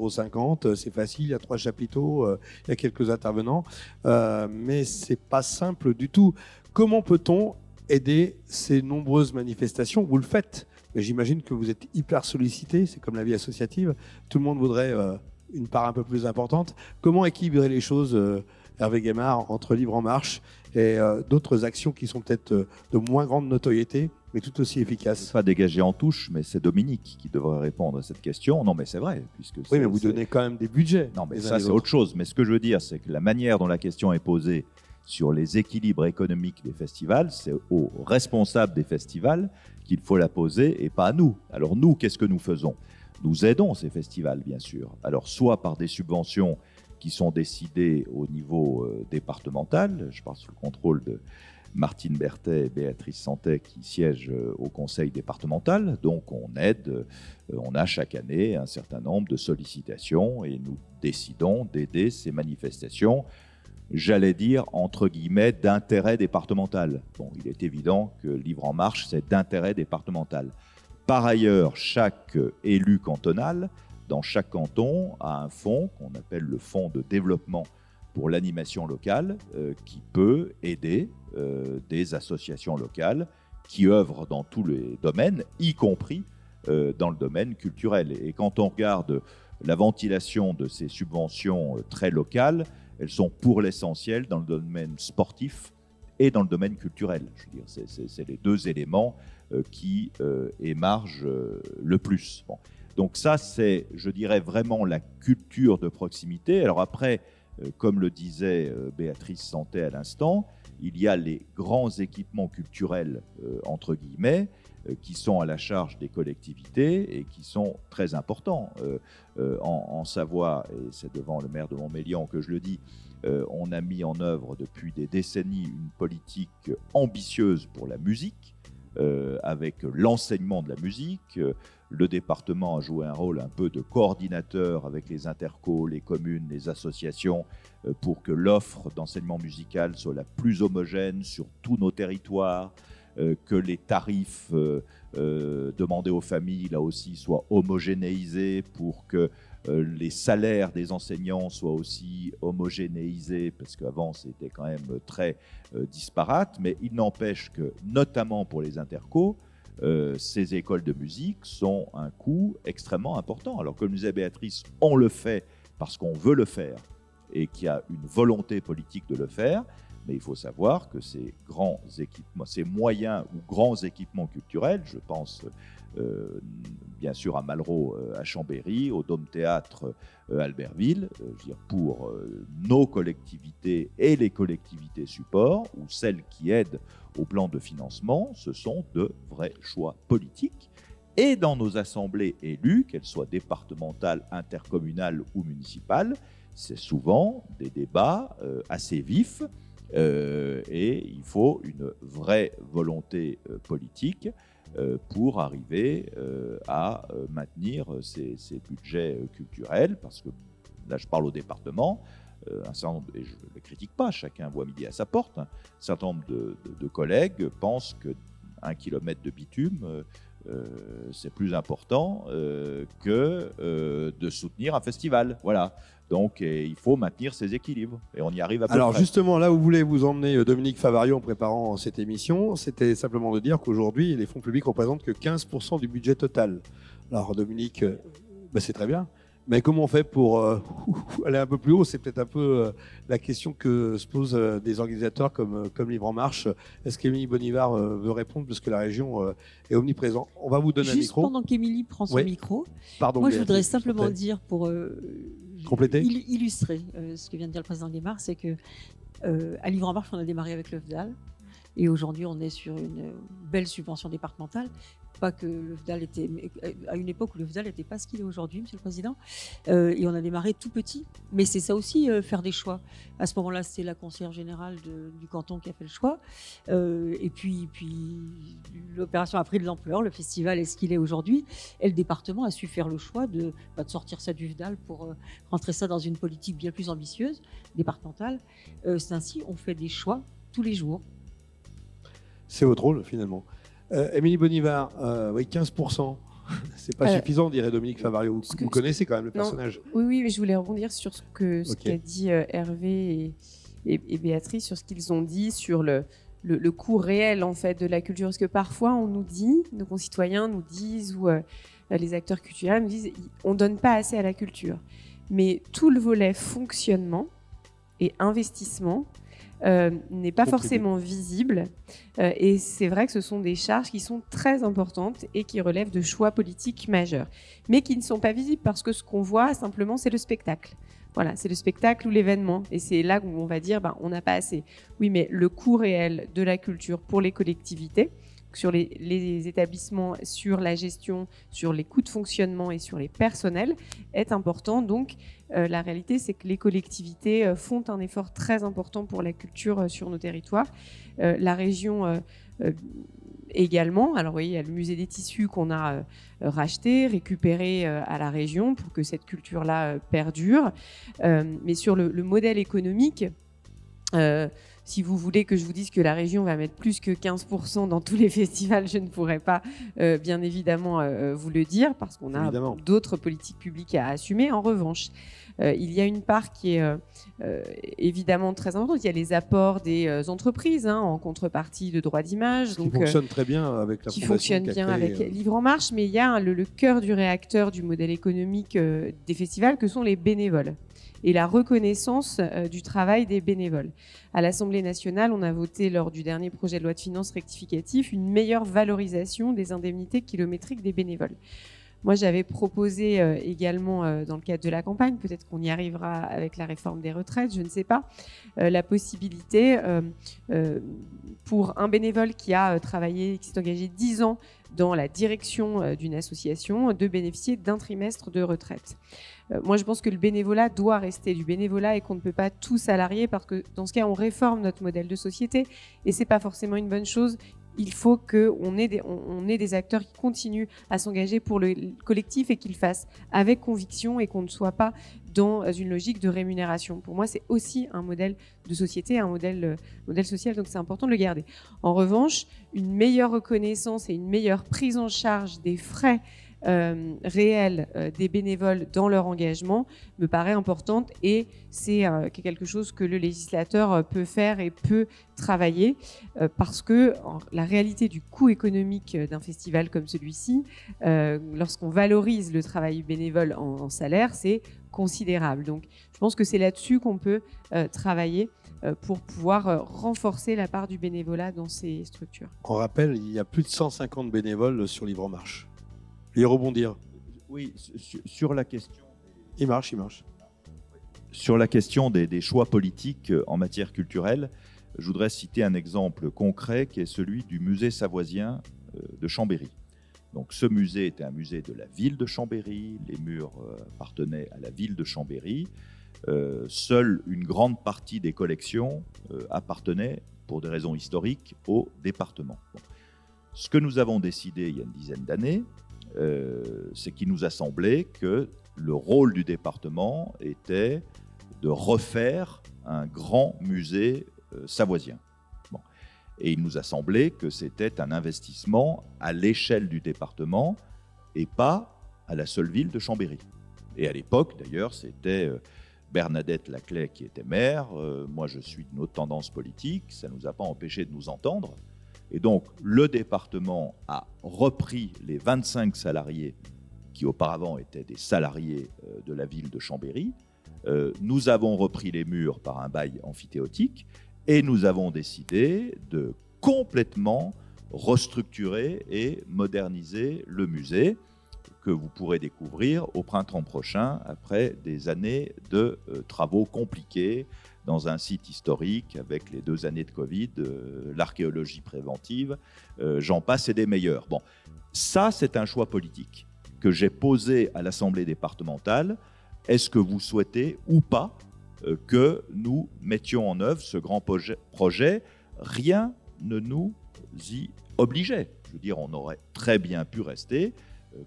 euros, c'est facile, il y a trois chapiteaux, euh, il y a quelques intervenants, euh, mais c'est pas simple du tout. Comment peut-on aider ces nombreuses manifestations Vous le faites, mais j'imagine que vous êtes hyper sollicité, c'est comme la vie associative, tout le monde voudrait euh, une part un peu plus importante. Comment équilibrer les choses, euh, Hervé Guémard, entre Livre en Marche et euh, d'autres actions qui sont peut-être de moins grande notoriété, mais tout aussi efficace. Pas dégagé en touche, mais c'est Dominique qui devrait répondre à cette question. Non, mais c'est vrai, puisque oui, mais vous donnez quand même des budgets. Non, mais ça c'est autre chose. Mais ce que je veux dire, c'est que la manière dont la question est posée sur les équilibres économiques des festivals, c'est aux responsables des festivals qu'il faut la poser et pas à nous. Alors nous, qu'est-ce que nous faisons? Nous aidons ces festivals, bien sûr. Alors soit par des subventions qui sont décidées au niveau euh, départemental, je parle sous le contrôle de Martine Berthet et Béatrice Santet qui siègent euh, au conseil départemental. Donc on aide, euh, on a chaque année un certain nombre de sollicitations et nous décidons d'aider ces manifestations, j'allais dire entre guillemets, d'intérêt départemental. Bon, il est évident que Livre en Marche, c'est d'intérêt départemental. Par ailleurs, chaque élu cantonal, dans chaque canton, a un fonds qu'on appelle le fonds de développement pour l'animation locale euh, qui peut aider euh, des associations locales qui œuvrent dans tous les domaines, y compris euh, dans le domaine culturel. Et quand on regarde la ventilation de ces subventions très locales, elles sont pour l'essentiel dans le domaine sportif et dans le domaine culturel. Je veux dire, c'est les deux éléments qui émargent le plus. Donc ça, c'est, je dirais, vraiment la culture de proximité. Alors après, euh, comme le disait euh, Béatrice Santé à l'instant, il y a les grands équipements culturels, euh, entre guillemets, qui sont à la charge des collectivités et qui sont très importants. en, Savoie, et c'est devant le maire de Montmélian que je le dis, on a mis en œuvre depuis des décennies une politique ambitieuse pour la musique, avec l'enseignement de la musique, le département a joué un rôle un peu de coordinateur avec les intercos, les communes, les associations, euh, pour que l'offre d'enseignement musical soit la plus homogène sur tous nos territoires, euh, que les tarifs euh, demandés aux familles, là aussi, soient homogénéisés pour que les salaires des enseignants soient aussi homogénéisés, parce qu'avant c'était quand même très disparate, mais il n'empêche que, notamment pour les intercos, euh, ces écoles de musique sont un coût extrêmement important. Alors, comme disait Béatrice, on le fait parce qu'on veut le faire et qu'il y a une volonté politique de le faire. Mais il faut savoir que ces grands équipements, ces moyens ou grands équipements culturels, je pense euh, bien sûr à Malraux, euh, à Chambéry, au Dôme Théâtre Albertville, dire, pour nos collectivités et les collectivités supports, ou celles qui aident au plan de financement, ce sont de vrais choix politiques. Et dans nos assemblées élues, qu'elles soient départementales, intercommunales ou municipales, c'est souvent des débats euh, assez vifs euh, et il faut une vraie volonté euh, politique pour arriver à maintenir ces, budgets culturels, parce que là je parle au département, euh, un et je ne le critique pas, chacun voit midi à sa porte, un certain nombre de, collègues pensent qu'un kilomètre de bitume, euh, euh, c'est plus important que de soutenir un festival. Voilà. Donc il faut maintenir ces équilibres et on y arrive à peu Alors justement, là où vous voulez vous emmener Dominique Favario en préparant cette émission, c'était simplement de dire qu'aujourd'hui, les fonds publics représentent que 15% du budget total. Alors Dominique, bah, c'est très bien. Mais comment on fait pour euh, [laughs] aller un peu plus haut? C'est peut-être un peu euh, la question que se posent euh, des organisateurs comme, comme Livre en Marche. Est-ce qu'Émilie Bonivard veut répondre parce que la région est omniprésente? On va vous donner un micro. pendant qu'Émilie prend son micro, Pardon, moi je voudrais simplement dire pour Compléter. illustrer ce que vient de dire le président Guémard, c'est que à Livre en Marche, on a démarré avec le et aujourd'hui, on est sur une belle subvention départementale. Pas que le FDAL était. À une époque où le FDAL n'était pas ce qu'il est aujourd'hui, Monsieur le Président. Euh, et on a démarré tout petit. Mais c'est ça aussi, euh, faire des choix. À ce moment-là, c'est la conseillère générale du canton qui a fait le choix. Euh, et puis, puis l'opération a pris de l'ampleur. Le festival est ce qu'il est aujourd'hui. Et le département a su faire le choix de, bah, de sortir ça du FDAL pour rentrer ça dans une politique bien plus ambitieuse, départementale. c'est ainsi, on fait des choix tous les jours. C'est votre rôle, finalement. Euh, Émilie Bonivard, euh, oui, 15%. [laughs] C'est pas euh, suffisant, dirait Dominique Favario. Vous, connaissez quand même le personnage. Oui, oui, mais je voulais rebondir sur ce qu'a ce qu'a dit Hervé et, Béatrice, sur ce qu'ils ont dit sur le, le, coût réel en fait de la culture. Parce que parfois, on nous dit, nos concitoyens nous disent, ou les acteurs culturels nous disent, on donne pas assez à la culture. Mais tout le volet fonctionnement et investissement euh, n'est pas forcément visible. Euh, et c'est vrai que ce sont des charges qui sont très importantes et qui relèvent de choix politiques majeurs, mais qui ne sont pas visibles parce que ce qu'on voit simplement, c'est le spectacle. Voilà, c'est le spectacle ou l'événement. Et c'est là où on va dire, ben, on n'a pas assez. Oui, mais le coût réel de la culture pour les collectivités, sur les, établissements, sur la gestion, sur les coûts de fonctionnement et sur les personnels est important. Donc, euh, la réalité, c'est que les collectivités euh, font un effort très important pour la culture euh, sur nos territoires. la région également. Alors, vous voyez, il y a le musée des tissus qu'on a racheté, récupéré à la région pour que cette culture-là perdure. mais sur le, le modèle économique, si vous voulez que je vous dise que la région va mettre plus que 15% dans tous les [laughs] festivals, je ne pourrais pas euh, bien évidemment euh, vous le dire parce qu'on a d'autres politiques publiques à assumer. En revanche, euh, il y a une part qui est évidemment très importante. Il y a les apports des entreprises hein, en contrepartie de droits d'image. Qui fonctionne très bien avec la Qui fonctionne bien avec Livre en Marche, mais il y a le, le cœur du réacteur du modèle économique des festivals que sont les bénévoles et la reconnaissance euh, du travail des bénévoles. À l'Assemblée nationale, on a voté lors du dernier projet de loi de finances rectificatif une meilleure valorisation des indemnités kilométriques des bénévoles. Moi, j'avais proposé euh, également euh, dans le cadre de la campagne, peut-être qu'on y arrivera avec la réforme des retraites, je ne sais pas, la possibilité pour un bénévole qui a travaillé, qui s'est engagé 10 ans dans la direction d'une association, de bénéficier d'un trimestre de retraite. Euh, moi, je pense que le bénévolat doit rester du bénévolat et qu'on ne peut pas tout salarier parce que dans ce cas, on réforme notre modèle de société et c'est pas forcément une bonne chose. Il faut qu'on ait, des, des acteurs qui continuent à s'engager pour le collectif et qu'ils fassent avec conviction et qu'on ne soit pas dans une logique de rémunération. Pour moi, c'est aussi un modèle de société, un modèle, euh, modèle social, donc c'est important de le garder. En revanche, une meilleure reconnaissance et une meilleure prise en charge des frais euh, réelle euh, des bénévoles dans leur engagement me paraît importante et c'est euh, quelque chose que le législateur peut faire et peut travailler parce que la réalité du coût économique d'un festival comme celui-ci, lorsqu'on valorise le travail bénévole en, salaire, c'est considérable. Donc je pense que c'est là-dessus qu'on peut travailler pour pouvoir renforcer la part du bénévolat dans ces structures. On rappelle, il y a plus de 150 bénévoles sur Livre en Marche et rebondir. Oui, sur la question. Il marche, il marche. Sur la question des, choix politiques euh, en matière culturelle, je voudrais citer un exemple concret qui est celui du musée savoisien euh, de Chambéry. Donc, ce musée était un musée de la ville de Chambéry, les murs euh, appartenaient à la ville de Chambéry. seule une grande partie des collections appartenait, pour des raisons historiques, au département. Ce que nous avons décidé il y a une dizaine d'années, euh, c'est qu'il nous a semblé que le rôle du département était de refaire un grand musée euh, savoisien. Et il nous a semblé que c'était un investissement à l'échelle du département et pas à la seule ville de Chambéry. Et à l'époque, d'ailleurs, c'était euh, Bernadette Laclay qui était maire. moi, je suis d'une autre tendance politique. Ça ne nous a pas empêché de nous entendre. Et donc, le département a repris les 25 salariés qui auparavant étaient des salariés euh, de la ville de Chambéry. Euh, nous avons repris les murs par un bail amphithéotique et nous avons décidé de complètement restructurer et moderniser le musée que vous pourrez découvrir au printemps prochain après des années de euh, travaux compliqués, dans un site historique avec les deux années de Covid, euh, l'archéologie préventive, euh, j'en passe et des meilleurs. Bon, ça c'est un choix politique que j'ai posé à l'Assemblée départementale. Est-ce que vous souhaitez ou pas euh, que nous mettions en œuvre ce grand projet Rien ne nous y obligeait. Je veux dire, on aurait très bien pu rester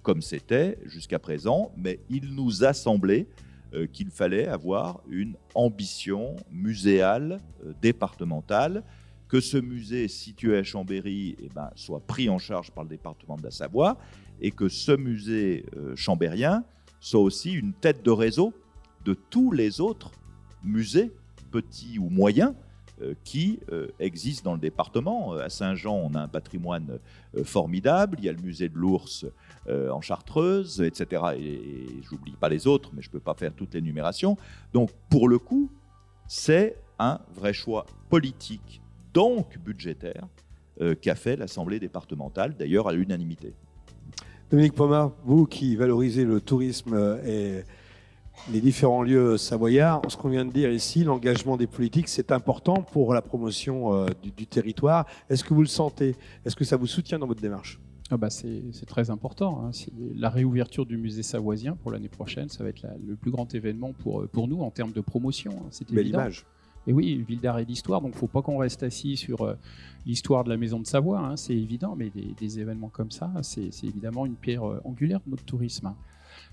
comme c'était jusqu'à présent, mais il nous a semblé euh, qu'il fallait avoir une ambition muséale euh, départementale, que ce musée situé à Chambéry eh ben, soit pris en charge par le département de la Savoie et que ce musée euh, chambérien soit aussi une tête de réseau de tous les autres musées, petits ou moyens, qui existent dans le département. À Saint-Jean, on a un patrimoine formidable. Il y a le musée de l'ours euh, en Chartreuse, etc. Et, j'oublie pas les autres, mais je peux pas faire toute l'énumération. Donc, pour le coup, c'est un vrai choix politique, donc budgétaire, euh, qu'a fait l'Assemblée départementale, d'ailleurs à l'unanimité. Dominique Pomar, vous qui valorisez le tourisme et les différents lieux savoyards, ce qu'on vient de dire ici, l'engagement des politiques, c'est important pour la promotion euh, du, territoire. Est-ce que vous le sentez? Est-ce que ça vous soutient dans votre démarche? Ah bah c'est très important. Hein. La réouverture du musée savoisien pour l'année prochaine, ça va être le plus grand événement pour, pour nous en termes de promotion. Hein. C'est image. Et oui, ville d'art et d'histoire, donc il ne faut pas qu'on reste assis sur euh, l'histoire de la maison de Savoie, hein, c'est évident, mais des, événements comme ça, c'est évidemment une pierre euh, angulaire de notre tourisme.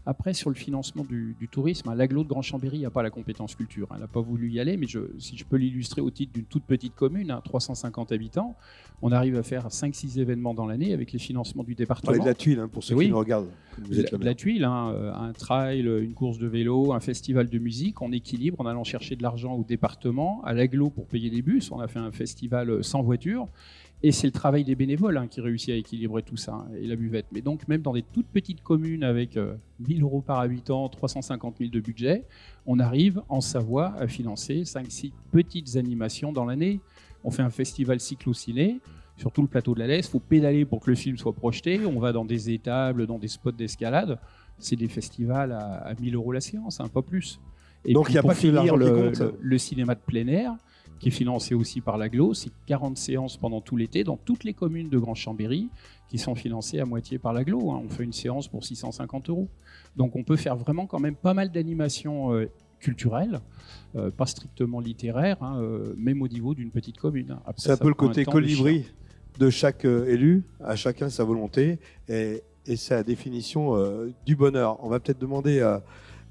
Après, sur le financement du, tourisme, hein, l'aglo de Grand Chambéry n'a pas la compétence culture. Elle n'a pas voulu y aller, mais si je peux l'illustrer au titre d'une toute petite commune, 350 hein, habitants, on arrive à faire 5-6 événements dans l'année avec les financements du département. de la tuile, hein, pour ceux qui nous regardent. la, tuile, euh, un trail, une course de vélo, un festival de musique, on équilibre en allant chercher de l'argent au département, à l'aglo pour payer des bus. On a fait un festival euh, sans voiture. Et c'est le travail des bénévoles hein, qui réussit à équilibrer tout ça, hein, et la buvette. Mais donc, même dans des toutes petites communes avec 1000 euh, euros par habitant, 350 000 de budget, on arrive en Savoie à financer 5-6 petites animations dans l'année. On fait un festival cyclo-ciné sur tout le plateau de la Laisse. Il faut pédaler pour que le film soit projeté. On va dans des étables, dans des spots d'escalade. C'est des festivals à, 1000 euros la séance, un hein, pas plus. Et donc, il n'y a pas finir le, le, cinéma de plein air qui est financé aussi par l'aglo. C'est 40 séances pendant tout l'été dans toutes les communes de Grand Chambéry qui sont financées à moitié par l'aglo. Hein. On fait une séance pour 650 euros. Donc on peut faire vraiment quand même pas mal d'animations euh, culturelles, euh, pas strictement littéraires, hein, euh, même au niveau d'une petite commune. C'est un peu le côté colibri de, chaque élu, à chacun sa volonté, et, sa définition du bonheur. On va peut-être demander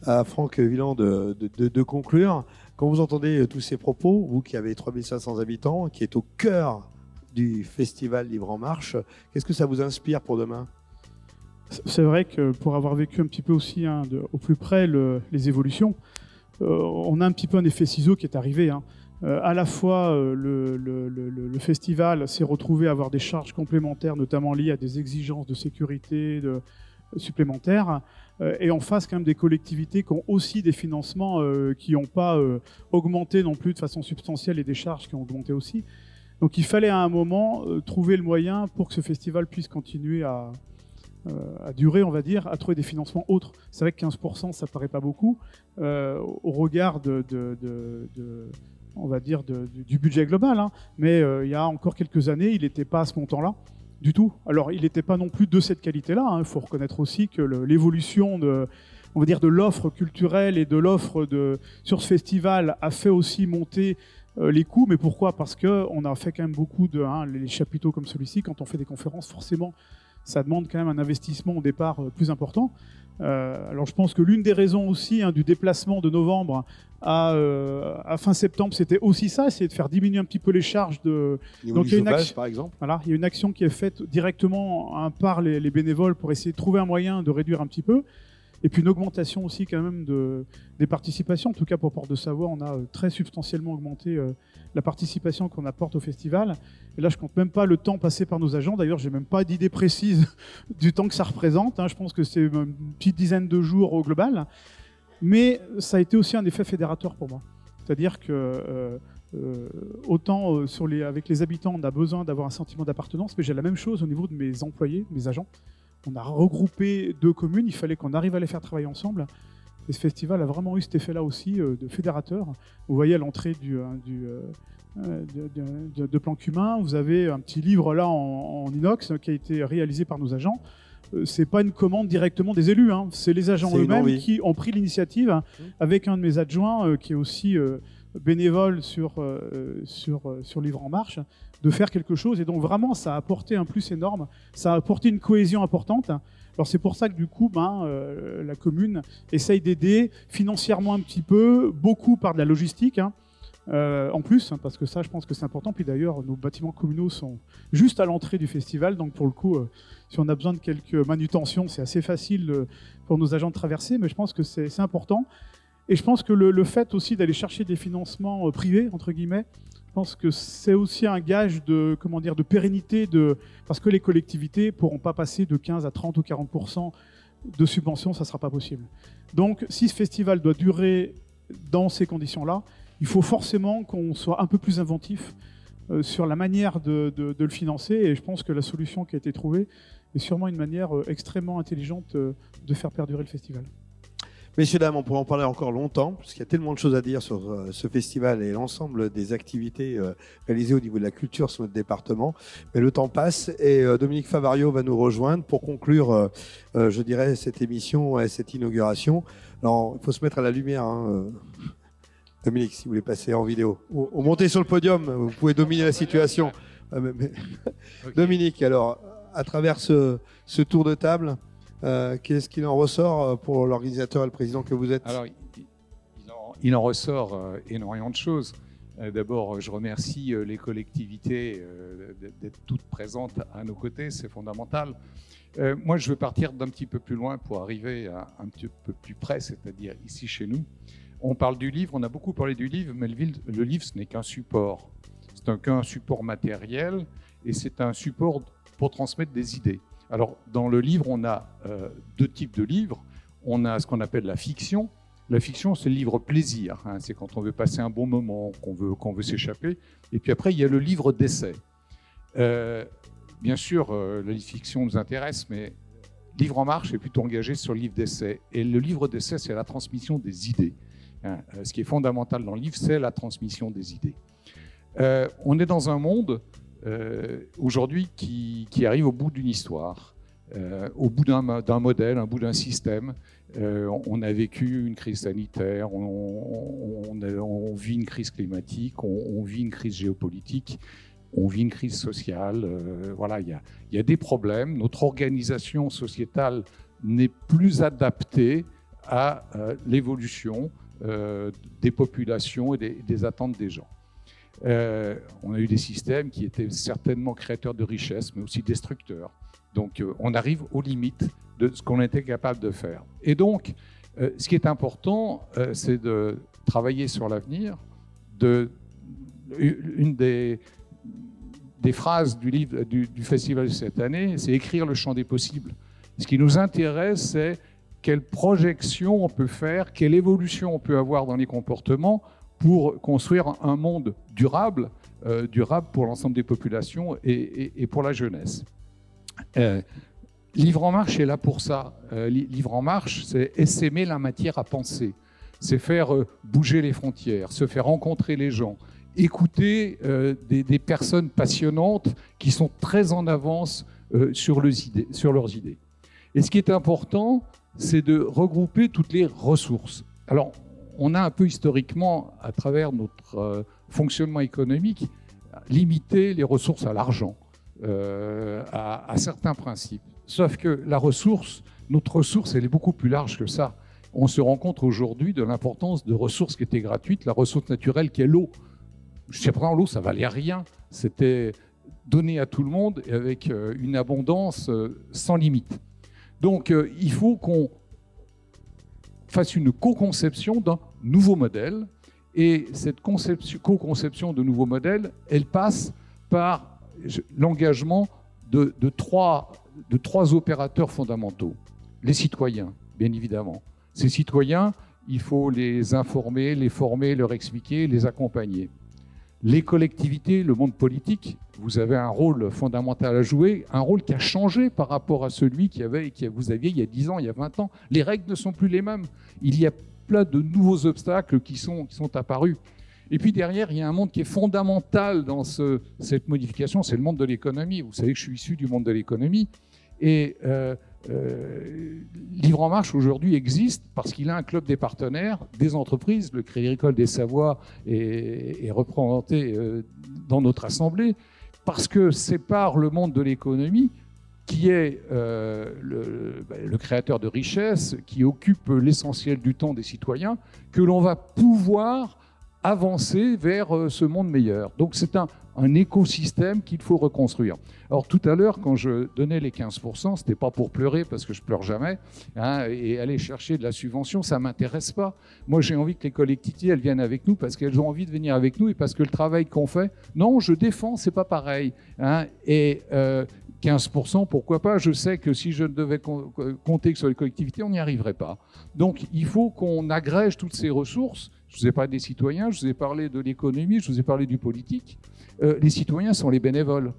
à, Franck Villand de, de conclure. Quand vous entendez euh, tous ces propos, vous qui avez 3500 habitants, qui est au cœur du festival Livre en Marche, qu'est-ce que ça vous inspire pour demain? C'est vrai que pour avoir vécu un petit peu aussi hein, au plus près les évolutions, euh, on a un petit peu un effet ciseau qui est arrivé. Hein. Euh, à la fois, le, le, festival s'est retrouvé à avoir des charges complémentaires, notamment liées à des exigences de sécurité de, supplémentaires. Euh, et en face quand même des collectivités qui ont aussi des financements euh, qui n'ont pas euh, augmenté non plus de façon substantielle et des charges qui ont augmenté aussi. Donc il fallait à un moment trouver le moyen pour que ce festival puisse continuer à, à durer, on va dire, à trouver des financements autres. C'est vrai que 15%, ça paraît pas beaucoup au regard de, on va dire, du budget global. Hein. Mais il y a encore quelques années, il n'était pas à ce montant-là du tout. Alors, il n'était pas non plus de cette qualité-là. Hein. Il faut reconnaître aussi que l'évolution de, on va dire, de l'offre culturelle et de l'offre sur ce festival a fait aussi monter euh, les coûts. Mais pourquoi? Parce que on a fait quand même beaucoup de hein, chapiteaux comme celui-ci. Quand on fait des conférences, forcément, ça demande quand même un investissement au départ euh, plus important. Euh, alors je pense que l'une des raisons aussi hein, du déplacement de novembre à, euh, à fin septembre, c'était aussi ça, c'est de faire diminuer un petit peu les charges de. Donc il y a une action, par exemple. Voilà, il y a une action qui est faite directement hein, par les, les, bénévoles pour essayer de trouver un moyen de réduire un petit peu. Et puis une augmentation aussi quand même de, des participations. En tout cas pour Porte de Savoie, on a euh, très substantiellement augmenté euh, la participation qu'on apporte au festival. Et là, je compte même pas le temps passé par nos agents. D'ailleurs, j'ai même pas d'idée précise [laughs] du temps que ça représente. Hein. Je pense que c'est une petite dizaine de jours au global. Mais ça a été aussi un effet fédérateur pour moi. C'est-à-dire que euh, euh, autant euh, avec les habitants, on a besoin d'avoir un sentiment d'appartenance, mais j'ai la même chose au niveau de mes employés, mes agents. On a regroupé deux communes, il fallait qu'on arrive à les faire travailler ensemble. Et ce festival a vraiment eu cet effet-là aussi de fédérateur. Vous voyez à l'entrée du, hein, du de, de, plan cumin, vous avez un petit livre là en, en inox qui a été réalisé par nos agents euh, c'est pas une commande directement des élus, hein. c'est les agents eux-mêmes qui ont pris l'initiative mmh. avec un de mes adjoints euh, qui est aussi euh, bénévole sur, sur, sur Livre en Marche, de faire quelque chose. Et donc vraiment, ça a apporté un plus énorme, ça a apporté une cohésion importante. Alors c'est pour ça que du coup, ben, la commune essaye d'aider financièrement un petit peu, beaucoup par de la logistique. Hein. en plus, hein, parce que ça, je pense que c'est important. Puis d'ailleurs, nos bâtiments communaux sont juste à l'entrée du festival, donc pour le coup, si on a besoin de quelques manutentions, c'est assez facile euh, pour nos agents de traverser, mais je pense que c'est important. Et je pense que le, fait aussi d'aller chercher des financements euh, privés, entre guillemets, je pense que c'est aussi un gage de, comment dire, de pérennité, de, parce que les collectivités ne pourront pas passer de 15 à 30 ou 40 de subventions, ça ne sera pas possible. Donc si ce festival doit durer dans ces conditions-là, il faut forcément qu'on soit un peu plus inventif euh, sur la manière de, le financer. Et je pense que la solution qui a été trouvée est sûrement une manière euh, extrêmement intelligente de faire perdurer le festival. Messieurs, dames, on pourrait en parler encore longtemps, puisqu'il y a tellement de choses à dire sur ce festival et l'ensemble des activités réalisées au niveau de la culture sur notre département. Mais le temps passe et Dominique Favario va nous rejoindre pour conclure, je dirais, cette émission et cette inauguration. Alors, il faut se mettre à la lumière. Hein, Dominique, si vous voulez passer en vidéo. Ou, monter sur le podium, vous pouvez dominer la situation. [laughs] Dominique, alors, à travers ce, tour de table, euh, qu'est-ce qu'il en ressort euh, pour l'organisateur et le président que vous êtes? Alors, il, en, ressort euh, énormément de choses. D'abord, je remercie les collectivités d'être toutes présentes à nos côtés, c'est fondamental. moi, je veux partir d'un petit peu plus loin pour arriver un petit peu plus près, c'est-à-dire ici chez nous. On parle du livre, on a beaucoup parlé du livre, mais le, livre, ce n'est qu'un support. C'est qu'un support matériel et c'est un support pour transmettre des idées. Alors, dans le livre, on a euh, deux types de livres. On a ce qu'on appelle la fiction. La fiction, c'est le livre plaisir. Hein. c'est quand on veut passer un bon moment, qu'on veut, s'échapper. Et puis après, il y a le livre d'essai. Euh, bien sûr, euh, la fiction nous intéresse, mais Livre en marche est plutôt engagé sur le livre d'essai. Et le livre d'essai, c'est la transmission des idées. Hein, ce qui est fondamental dans le livre, c'est la transmission des idées. On est dans un monde aujourd'hui qui, arrive au bout d'une histoire, au bout d'un modèle, au bout d'un système. on a vécu une crise sanitaire, on, vit une crise climatique, on, vit une crise géopolitique, on vit une crise sociale. voilà, il y, a, des problèmes. Notre organisation sociétale n'est plus adaptée à l'évolution euh, des populations et des, attentes des gens. Euh, on a eu des systèmes qui étaient certainement créateurs de richesses, mais aussi destructeurs. Donc euh, on arrive aux limites de ce qu'on était capable de faire. Et donc, ce qui est important, c'est de travailler sur l'avenir. Une des, phrases du, du festival de cette année, c'est écrire le champ des possibles. Ce qui nous intéresse, c'est quelle projection on peut faire, quelle évolution on peut avoir dans les comportements pour construire un monde durable, euh, durable pour l'ensemble des populations et, pour la jeunesse. Euh, Livre en marche est là pour ça. Euh, Livre en marche, c'est essaimer la matière à penser, c'est faire bouger les frontières, se faire rencontrer les gens, écouter des, personnes passionnantes qui sont très en avance sur, sur leurs idées. Et ce qui est important, c'est de regrouper toutes les ressources. Alors, on a un peu historiquement, à travers notre euh, fonctionnement économique, limité les ressources à l'argent, euh, à, certains principes. Sauf que la ressource, notre ressource, elle est beaucoup plus large que ça. On se rend compte aujourd'hui de l'importance de ressources qui étaient gratuites, la ressource naturelle qui est l'eau. Jusqu'à présent, l'eau, ça valait rien. C'était donné à tout le monde et avec euh, une abondance sans limite. Donc il faut qu'on fasse une co-conception d'un nouveau modèle. Et cette co-conception de nouveau modèle, elle passe par l'engagement de, trois, opérateurs fondamentaux. Les citoyens, bien évidemment. Ces citoyens, il faut les informer, les former, leur expliquer, les accompagner. Les collectivités, le monde politique, vous avez un rôle fondamental à jouer, un rôle qui a changé par rapport à celui qui avait, que vous aviez il y a 10 ans, il y a 20 ans. Les règles ne sont plus les mêmes. Il y a de nouveaux obstacles qui sont, qui sont apparus. Et puis derrière, il y a un monde qui est fondamental dans ce, cette modification, c'est le monde de l'économie. Vous savez que je suis issu du monde de l'économie. Et euh, euh, Livre en Marche aujourd'hui existe parce qu'il a un club des partenaires, des entreprises. Le Crédit des Savoies est, représenté euh, dans notre assemblée parce que c'est par le monde de l'économie qui est euh, le, ben, le, créateur de richesses, qui occupe l'essentiel du temps des citoyens, que l'on va pouvoir avancer vers euh, ce monde meilleur. Donc c'est un, écosystème qu'il faut reconstruire. Alors tout à l'heure, quand je donnais les 15%, c'était pas pour pleurer parce que je pleure jamais, hein, et aller chercher de la subvention, ça m'intéresse pas. Moi, j'ai envie que les collectivités elles viennent avec nous parce qu'elles ont envie de venir avec nous et parce que le travail qu'on fait, non, je défends, c'est pas pareil. Hein, et euh, 15%, pourquoi pas? Je sais que si je devais compter sur les collectivités, on n'y arriverait pas. Donc il faut qu'on agrège toutes ces ressources Je vous ai parlé des citoyens, je vous ai parlé de l'économie, je vous ai parlé du politique. Euh, les citoyens sont les bénévoles.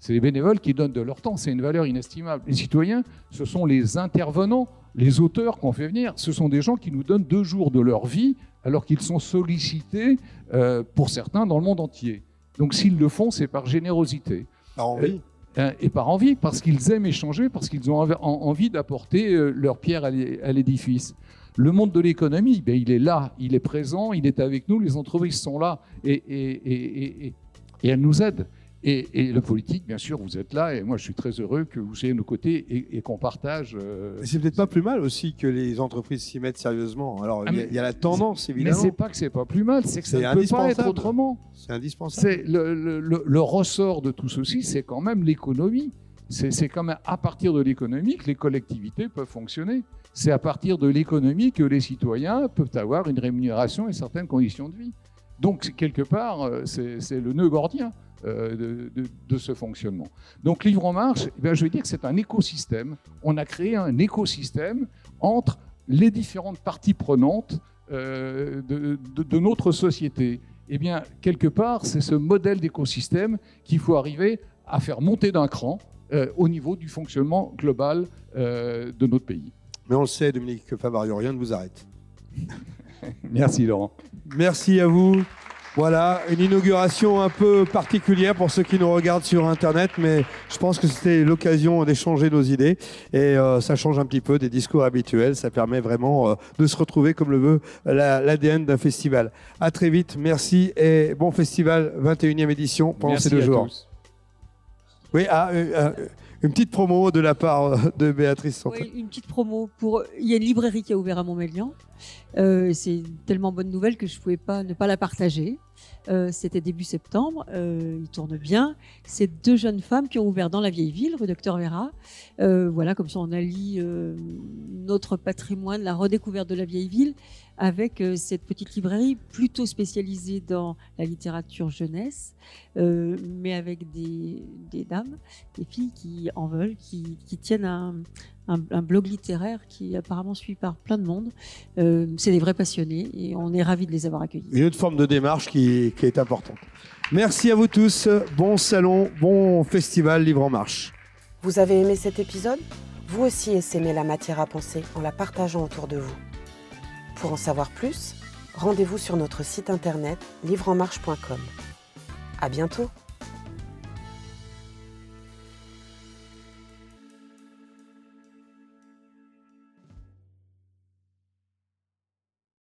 C'est les bénévoles qui donnent de leur temps, c'est une valeur inestimable. Les citoyens, ce sont les intervenants, les auteurs qu'on fait venir. Ce sont des gens qui nous donnent deux jours de leur vie alors qu'ils sont sollicités, euh, pour certains, dans le monde entier. Donc s'ils le font, c'est par générosité. Par envie. Euh, et par envie, parce qu'ils aiment échanger, parce qu'ils ont envie d'apporter euh, leur pierre à l'édifice. Le monde de l'économie, ben, il est là, il est présent, il est avec nous, les entreprises sont là et elles nous aident. Et, le politique, bien sûr, vous êtes là, et moi je suis très heureux que vous soyez à nos côtés et, qu'on partage. Euh, c'est peut-être pas plus mal aussi que les entreprises s'y mettent sérieusement. Alors ah, il y, a la tendance, évidemment. Mais c'est pas que c'est pas plus mal, c'est que ça ne peut pas être autrement. C'est indispensable. Le, le, le, ressort de tout ceci, c'est quand même l'économie. C'est quand même à partir de l'économie que les collectivités peuvent fonctionner. C'est à partir de l'économie que les citoyens peuvent avoir une rémunération et certaines conditions de vie. Donc, quelque part, euh, c'est le nœud gordien. Euh, de, ce fonctionnement. Donc Livre en Marche, eh je vais dire que c'est un écosystème. On a créé un écosystème entre les différentes parties prenantes euh, de, notre société. Eh bien, quelque part, c'est ce modèle d'écosystème qu'il faut arriver à faire monter d'un cran euh, au niveau du fonctionnement global de notre pays. Mais on le sait, Dominique Favario, rien ne vous arrête. [laughs] Merci Laurent. Merci à vous. Voilà, une inauguration un peu particulière pour ceux qui nous regardent sur Internet, mais je pense que c'était l'occasion d'échanger nos idées et euh, ça change un petit peu des discours habituels. Ça permet vraiment euh, de se retrouver comme le veut l'ADN d'un festival. À très vite, merci et bon festival, 21e édition pendant ces deux jours. Oui, ah, euh, une petite promo de la part de Béatrice Oui, une petite promo pour. Il y a une librairie qui a ouvert à Montmélian. Euh, c'est tellement bonne nouvelle que je ne pouvais pas ne pas la partager. Euh, c'était début septembre, euh, il tourne bien. C'est deux jeunes femmes qui ont ouvert dans la vieille ville, rue Docteur Vera. voilà, comme ça on allie notre patrimoine, la redécouverte de la vieille ville, avec cette petite librairie plutôt spécialisée dans la littérature jeunesse, mais avec des, dames, des filles qui en veulent, qui, qui tiennent un, un, blog littéraire qui est apparemment suivi par plein de monde. Euh, c'est des vrais passionnés et on est ravis de les avoir accueillis. Une autre forme de démarche qui, qui est importante. Merci à vous tous. Bon salon, bon festival Livre en Marche. Vous avez aimé cet épisode? Vous aussi essaimez la matière à penser en la partageant autour de vous. Pour en savoir plus, rendez-vous sur notre site internet livreenmarche.com. À bientôt